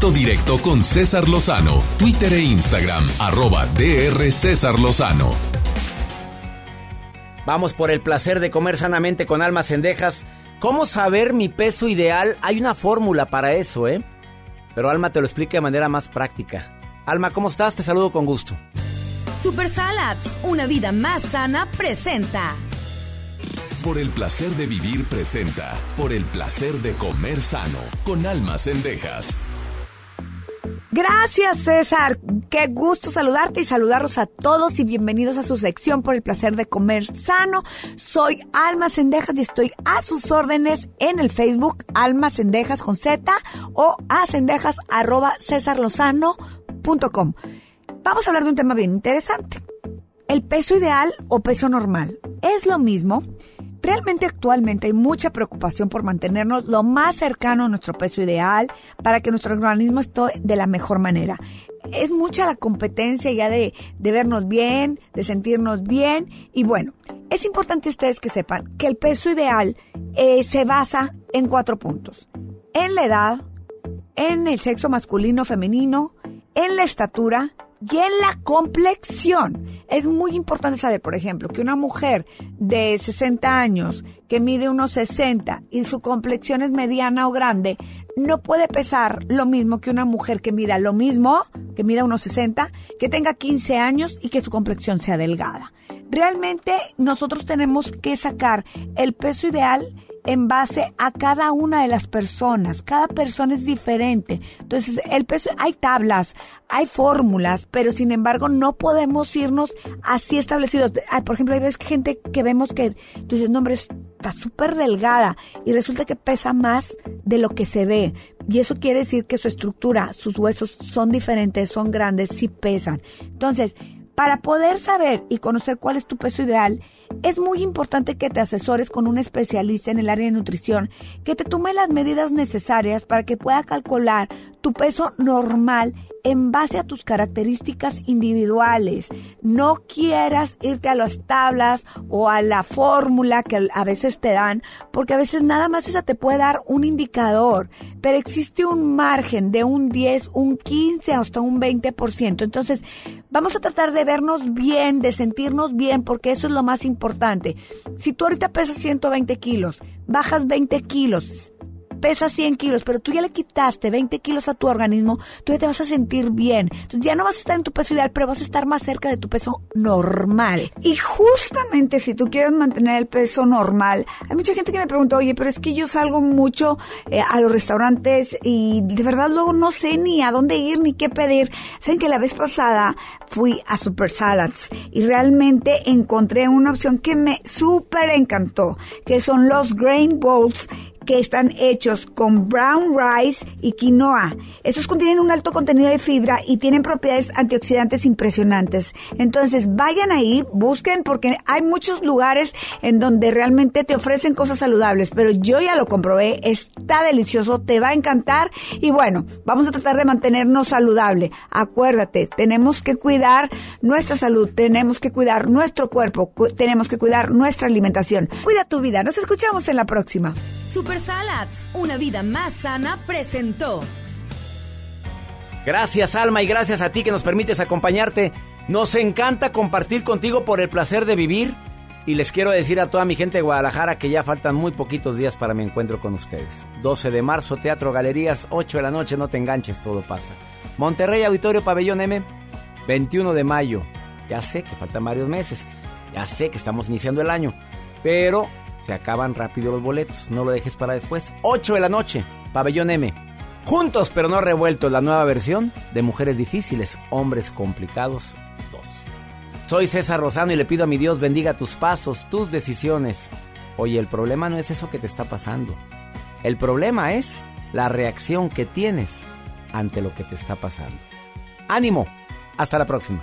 contacto directo con César Lozano, Twitter e Instagram, arroba DR César Lozano. Vamos por el placer de comer sanamente con almas cendejas. ¿Cómo saber mi peso ideal? Hay una fórmula para eso, ¿eh? Pero Alma te lo explica de manera más práctica. Alma, ¿cómo estás? Te saludo con gusto. Super Salads, una vida más sana, presenta. Por el placer de vivir presenta. Por el placer de comer sano. Con almas cendejas. Gracias, César. Qué gusto saludarte y saludarlos a todos y bienvenidos a su sección por el placer de comer sano. Soy Alma Cendejas y estoy a sus órdenes en el Facebook Alma Cendejas con Z o a cendejas arroba cesarlozano.com. Vamos a hablar de un tema bien interesante. El peso ideal o peso normal. ¿Es lo mismo? Realmente actualmente hay mucha preocupación por mantenernos lo más cercano a nuestro peso ideal para que nuestro organismo esté de la mejor manera. Es mucha la competencia ya de, vernos bien, de sentirnos bien y bueno, es importante ustedes que sepan que el peso ideal eh, se basa en cuatro puntos. En la edad, en el sexo masculino femenino, en la estatura, y en la complexión. Es muy importante saber, por ejemplo, que una mujer de 60 años que mide unos 60 y su complexión es mediana o grande, no puede pesar lo mismo que una mujer que mida lo mismo, que mida unos 60, que tenga 15 años y que su complexión sea delgada. Realmente nosotros tenemos que sacar el peso ideal en base a cada una de las personas. Cada persona es diferente. Entonces, el peso, hay tablas, hay fórmulas, pero sin embargo no podemos irnos así establecidos. por ejemplo, hay veces gente que vemos que tú dices, no, hombre, está súper delgada y resulta que pesa más de lo que se ve. Y eso quiere decir que su estructura, sus huesos son diferentes, son grandes, sí pesan. Entonces, para poder saber y conocer cuál es tu peso ideal, es muy importante que te asesores con un especialista en el área de nutrición, que te tome las medidas necesarias para que pueda calcular tu peso normal en base a tus características individuales. No quieras irte a las tablas o a la fórmula que a veces te dan, porque a veces nada más esa te puede dar un indicador, pero existe un margen de un 10, un 15 hasta un 20%. Entonces, vamos a tratar de vernos bien, de sentirnos bien, porque eso es lo más importante. Si tú ahorita pesas 120 kilos, bajas 20 kilos, pesa 100 kilos, pero tú ya le quitaste 20 kilos a tu organismo, tú ya te vas a sentir bien. Entonces ya no vas a estar en tu peso ideal, pero vas a estar más cerca de tu peso normal. Y justamente si tú quieres mantener el peso normal, hay mucha gente que me pregunta, oye, pero es que yo salgo mucho eh, a los restaurantes y de verdad luego no sé ni a dónde ir ni qué pedir. Saben que la vez pasada fui a Super Salads y realmente encontré una opción que me súper encantó, que son los Grain Bowls que están hechos con brown rice y quinoa. Estos contienen un alto contenido de fibra y tienen propiedades antioxidantes impresionantes. Entonces vayan ahí, busquen porque hay muchos lugares en donde realmente te ofrecen cosas saludables, pero yo ya lo comprobé, está delicioso, te va a encantar y bueno, vamos a tratar de mantenernos saludable. Acuérdate, tenemos que cuidar nuestra salud, tenemos que cuidar nuestro cuerpo, tenemos que cuidar nuestra alimentación. Cuida tu vida, nos escuchamos en la próxima. Super Salads, una vida más sana, presentó. Gracias Alma y gracias a ti que nos permites acompañarte. Nos encanta compartir contigo por el placer de vivir. Y les quiero decir a toda mi gente de Guadalajara que ya faltan muy poquitos días para mi encuentro con ustedes. 12 de marzo, Teatro Galerías, 8 de la noche, no te enganches, todo pasa. Monterrey Auditorio Pabellón M, 21 de mayo. Ya sé que faltan varios meses, ya sé que estamos iniciando el año, pero se acaban rápido los boletos, no lo dejes para después. 8 de la noche, Pabellón M. Juntos pero no revueltos, la nueva versión de Mujeres Difíciles, Hombres Complicados 2. Soy César Rosano y le pido a mi Dios bendiga tus pasos, tus decisiones. Oye, el problema no es eso que te está pasando. El problema es la reacción que tienes ante lo que te está pasando. Ánimo, hasta la próxima.